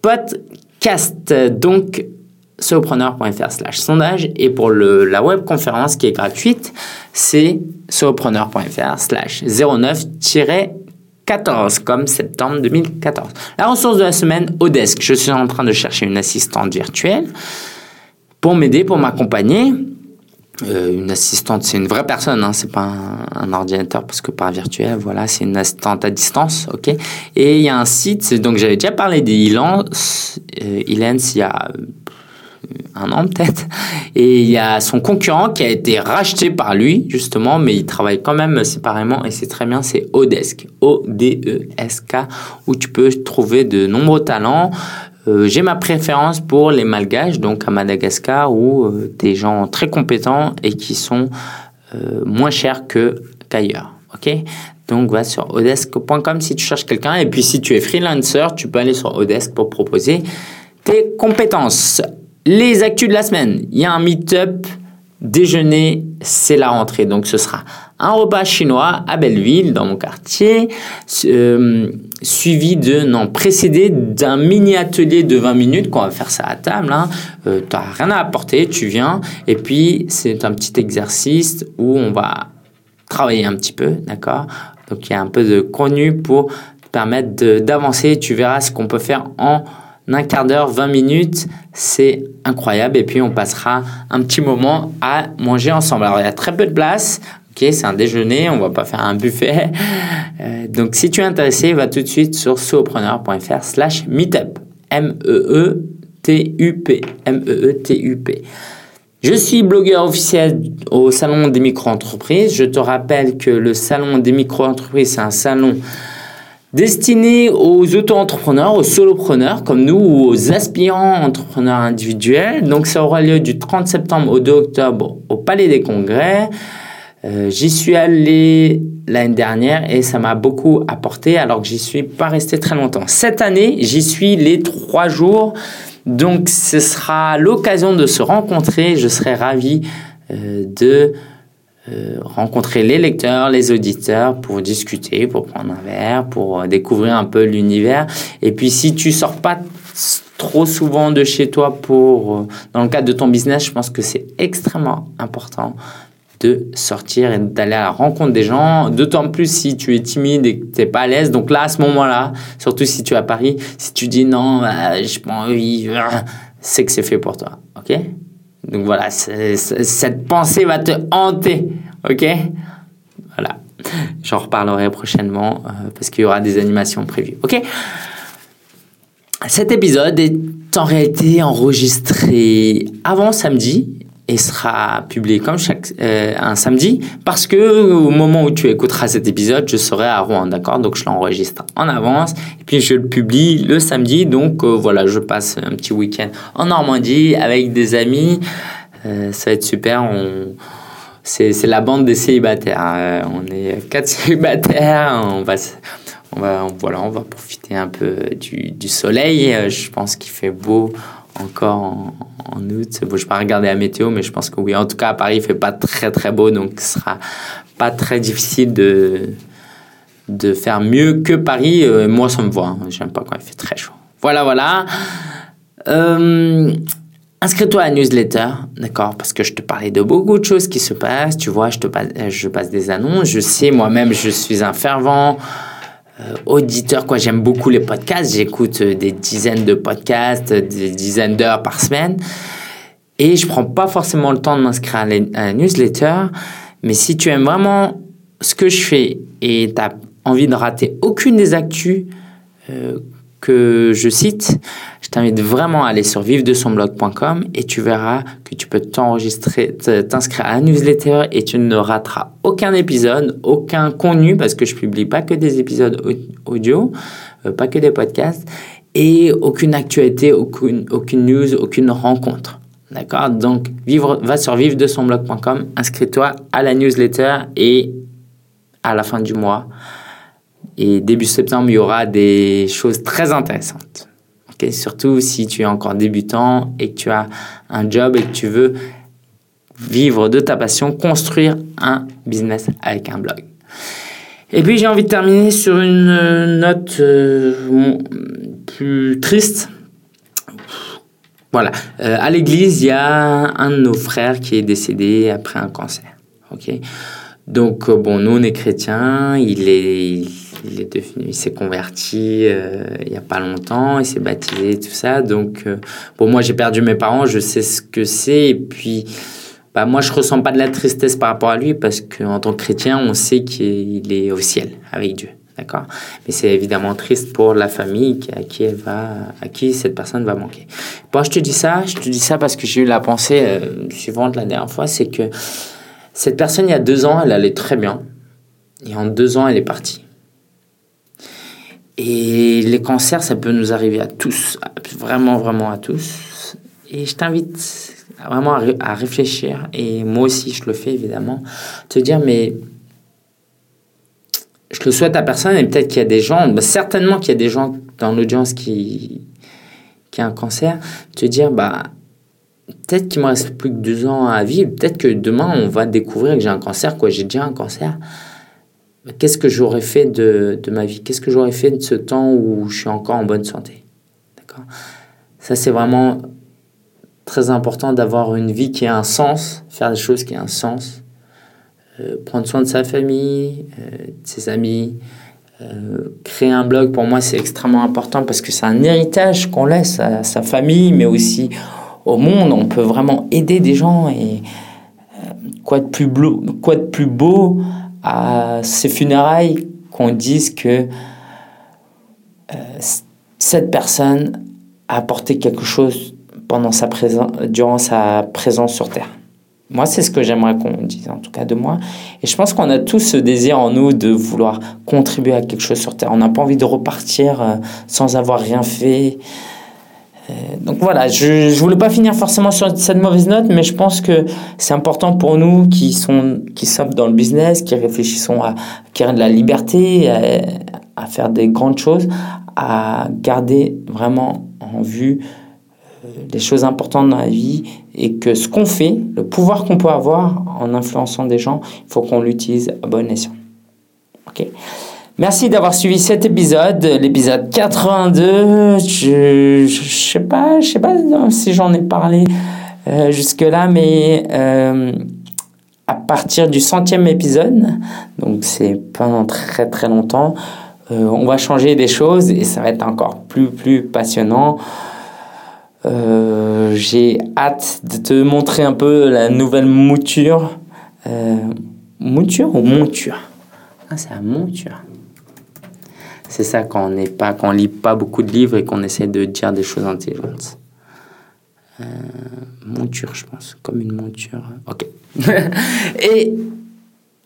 podcast. Donc, solopreneur.fr slash sondage et pour le, la web conférence qui est gratuite, c'est solopreneur.fr slash 09-14 comme septembre 2014. La ressource de la semaine, Odesk. Je suis en train de chercher une assistante virtuelle pour m'aider, pour m'accompagner. Euh, une assistante, c'est une vraie personne, hein, c'est pas un, ordinateur parce que par virtuel, voilà, c'est une assistante à distance, ok. Et il y a un site, donc j'avais déjà parlé d'Ilance, euh, il y a un an peut-être, et il y a son concurrent qui a été racheté par lui justement, mais il travaille quand même séparément et c'est très bien, c'est Odesk, O-D-E-S-K, où tu peux trouver de nombreux talents. Euh, j'ai ma préférence pour les malgaches, donc à Madagascar, où euh, des gens très compétents et qui sont euh, moins chers que qu'ailleurs. Ok? Donc va sur odesk.com si tu cherches quelqu'un. Et puis si tu es freelancer, tu peux aller sur Odesk pour proposer tes compétences. Les actus de la semaine. Il y a un meet-up déjeuner, c'est la rentrée. Donc ce sera un repas chinois à Belleville, dans mon quartier, euh, suivi de, non, précédé d'un mini atelier de 20 minutes qu'on va faire ça à table. Hein. Euh, tu n'as rien à apporter, tu viens. Et puis c'est un petit exercice où on va travailler un petit peu, d'accord? Donc il y a un peu de contenu pour te permettre d'avancer. Tu verras ce qu'on peut faire en un quart d'heure, 20 minutes, c'est incroyable. Et puis on passera un petit moment à manger ensemble. Alors il y a très peu de place. Ok, c'est un déjeuner, on va pas faire un buffet. *laughs* Euh, donc si tu es intéressé, va tout de suite sur soopreneur.fr slash meetup. M-E-E-T-U-P. M-E-E-T-U-P. Je suis blogueur officiel au Salon des micro-entreprises. Je te rappelle que le Salon des micro-entreprises, c'est un salon destiné aux auto-entrepreneurs, aux solopreneurs comme nous ou aux aspirants entrepreneurs individuels. Donc ça aura lieu du 30 septembre au 2 octobre au Palais des Congrès. Euh, j'y suis allé l'année dernière et ça m'a beaucoup apporté alors que j'y suis pas resté très longtemps. Cette année, j'y suis les trois jours. Donc ce sera l'occasion de se rencontrer. Je serai ravi euh, de euh, rencontrer les lecteurs, les auditeurs pour discuter, pour prendre un verre, pour découvrir un peu l'univers. Et puis si tu sors pas trop souvent de chez toi pour dans le cadre de ton business, je pense que c'est extrêmement important de sortir et d'aller à la rencontre des gens, d'autant plus si tu es timide et que tu n'es pas à l'aise. Donc là, à ce moment-là, surtout si tu es à Paris, si tu dis non, bah, je pas envie, c'est que c'est fait pour toi. OK? Donc voilà, cette pensée va te hanter, ok? Voilà. J'en reparlerai prochainement euh, parce qu'il y aura des animations prévues, ok? Cet épisode est en réalité enregistré avant samedi et sera publié comme chaque euh, un samedi parce que au moment où tu écouteras cet épisode, je serai à Rouen, d'accord? Donc je l'enregistre en avance et puis je le publie le samedi. Donc euh, voilà, je passe un petit week-end en Normandie avec des amis. Euh, ça va être super. On c'est la bande des célibataires. on est quatre *laughs* célibataires. On va on va voilà, on va profiter un peu du, du soleil. Je pense qu'il fait beau encore en, en août. Bon, je vais pas regarder la météo, mais je pense que oui. En tout cas, à Paris, il fait pas très très beau, donc ce sera pas très difficile de, de faire mieux que Paris. Euh, moi, ça me voit. Hein. J'aime pas quand il fait très chaud. Voilà, voilà. Euh, Inscris-toi à la newsletter, d'accord Parce que je te parlais de beaucoup de choses qui se passent. Tu vois, je te passe, je passe des annonces. Je sais, moi-même, je suis un fervent auditeur, quoi. J'aime beaucoup les podcasts. J'écoute des dizaines de podcasts, des dizaines d'heures par semaine. Et je prends pas forcément le temps de m'inscrire à la newsletter. Mais si tu aimes vraiment ce que je fais et tu envie de rater aucune des actus euh, que je cite, je t'invite vraiment à aller sur vivre-de-son-blog.com et tu verras que tu peux t'enregistrer, t'inscrire à la newsletter et tu ne rateras aucun épisode, aucun contenu parce que je publie pas que des épisodes audio, euh, pas que des podcasts et aucune actualité, aucune, aucune news, aucune rencontre. D'accord? Donc, vivre, va sur vivre-de-son-blog.com, inscris-toi à la newsletter et à la fin du mois, et début septembre, il y aura des choses très intéressantes. Surtout si tu es encore débutant et que tu as un job et que tu veux vivre de ta passion, construire un business avec un blog. Et puis j'ai envie de terminer sur une note euh, plus triste. Voilà, euh, à l'église, il y a un de nos frères qui est décédé après un cancer. Ok, donc euh, bon, nous on est chrétiens, il est il s'est converti euh, il y a pas longtemps, il s'est baptisé, tout ça. Donc, euh, bon, moi j'ai perdu mes parents, je sais ce que c'est. Et puis, bah, moi je ressens pas de la tristesse par rapport à lui parce qu'en tant que chrétien, on sait qu'il est au ciel avec Dieu. D'accord? Mais c'est évidemment triste pour la famille à qui, elle va, à qui cette personne va manquer. Bon, je te dis ça, je te dis ça parce que j'ai eu la pensée euh, suivante la dernière fois, c'est que cette personne, il y a deux ans, elle allait très bien. Et en deux ans, elle est partie. Et les cancers, ça peut nous arriver à tous, vraiment, vraiment à tous. Et je t'invite vraiment à, réfléchir, et moi aussi je le fais évidemment, te dire, mais je le souhaite à personne, et peut-être qu'il y a des gens, bah, certainement qu'il y a des gens dans l'audience qui, qui ont un cancer, te dire, bah, peut-être qu'il me reste plus que deux ans à vivre, peut-être que demain on va découvrir que j'ai un cancer, quoi, j'ai déjà un cancer qu'est-ce que j'aurais fait de, de, ma vie? Qu'est-ce que j'aurais fait de ce temps où je suis encore en bonne santé? D'accord? Ça, c'est vraiment très important d'avoir une vie qui a un sens, faire des choses qui ont un sens, euh, prendre soin de sa famille, euh, de ses amis. Euh, créer un blog, pour moi, c'est extrêmement important parce que c'est un héritage qu'on laisse à sa famille, mais aussi au monde. On peut vraiment aider des gens et quoi de plus, beau, quoi de plus beau à ces funérailles qu'on dise que euh, cette personne a apporté quelque chose pendant sa présence, durant sa présence sur Terre. Moi, c'est ce que j'aimerais qu'on dise, en tout cas de moi. Et je pense qu'on a tous ce désir en nous de vouloir contribuer à quelque chose sur Terre. On n'a pas envie de repartir euh, sans avoir rien fait. Euh, donc voilà, je ne voulais pas finir forcément sur cette mauvaise note, mais je pense que c'est important pour nous qui, sont, qui sommes dans le business, qui réfléchissons à acquérir de la liberté, à, faire des grandes choses, à garder vraiment en vue euh, les choses importantes dans la vie et que ce qu'on fait, le pouvoir qu'on peut avoir en influençant des gens, il faut qu'on l'utilise à bon escient. ok? Merci d'avoir suivi cet épisode, l'épisode 82. Je, je, sais pas, je sais pas si j'en ai parlé euh, jusque là, mais euh, à partir du centième épisode, donc c'est pendant très très longtemps, euh, on va changer des choses et ça va être encore plus plus passionnant. J'ai hâte de te montrer un peu la nouvelle mouture. mouture ou monture? Ah, c'est la monture. C'est ça quand on n'est pas, quand lit pas beaucoup de livres et qu'on essaie de dire des choses intelligentes. Euh, monture, je pense, comme une monture. Ok. *laughs* et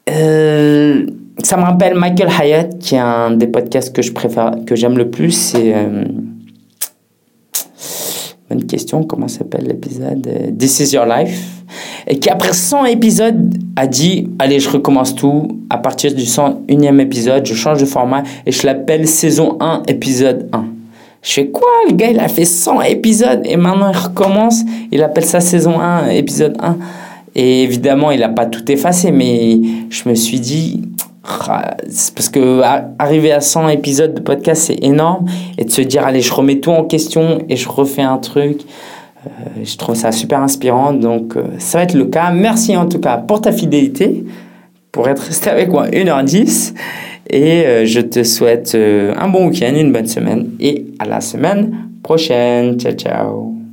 euh, ça me rappelle Michael Hyatt, qui est un des podcasts que je préfère, que j'aime le plus. C'est euh, bonne question. Comment s'appelle l'épisode This is your life? Et qui après 100 épisodes a dit allez je recommence tout. À partir du 101e épisode je change de format et je l'appelle saison 1 épisode 1 je fais quoi? Le gars il a fait 100 épisodes et maintenant il recommence. Il appelle ça saison 1 épisode 1 et évidemment il n'a pas tout effacé mais je me suis dit parce que arriver à 100 épisodes de podcast c'est énorme. Et de se dire allez je remets tout en question et je refais un truc je trouve ça super inspirant, donc euh, ça va être le cas. Merci en tout cas pour ta fidélité, pour être resté avec moi 1h10. Et je te souhaite un bon week-end, une bonne semaine et à la semaine prochaine. Ciao, ciao.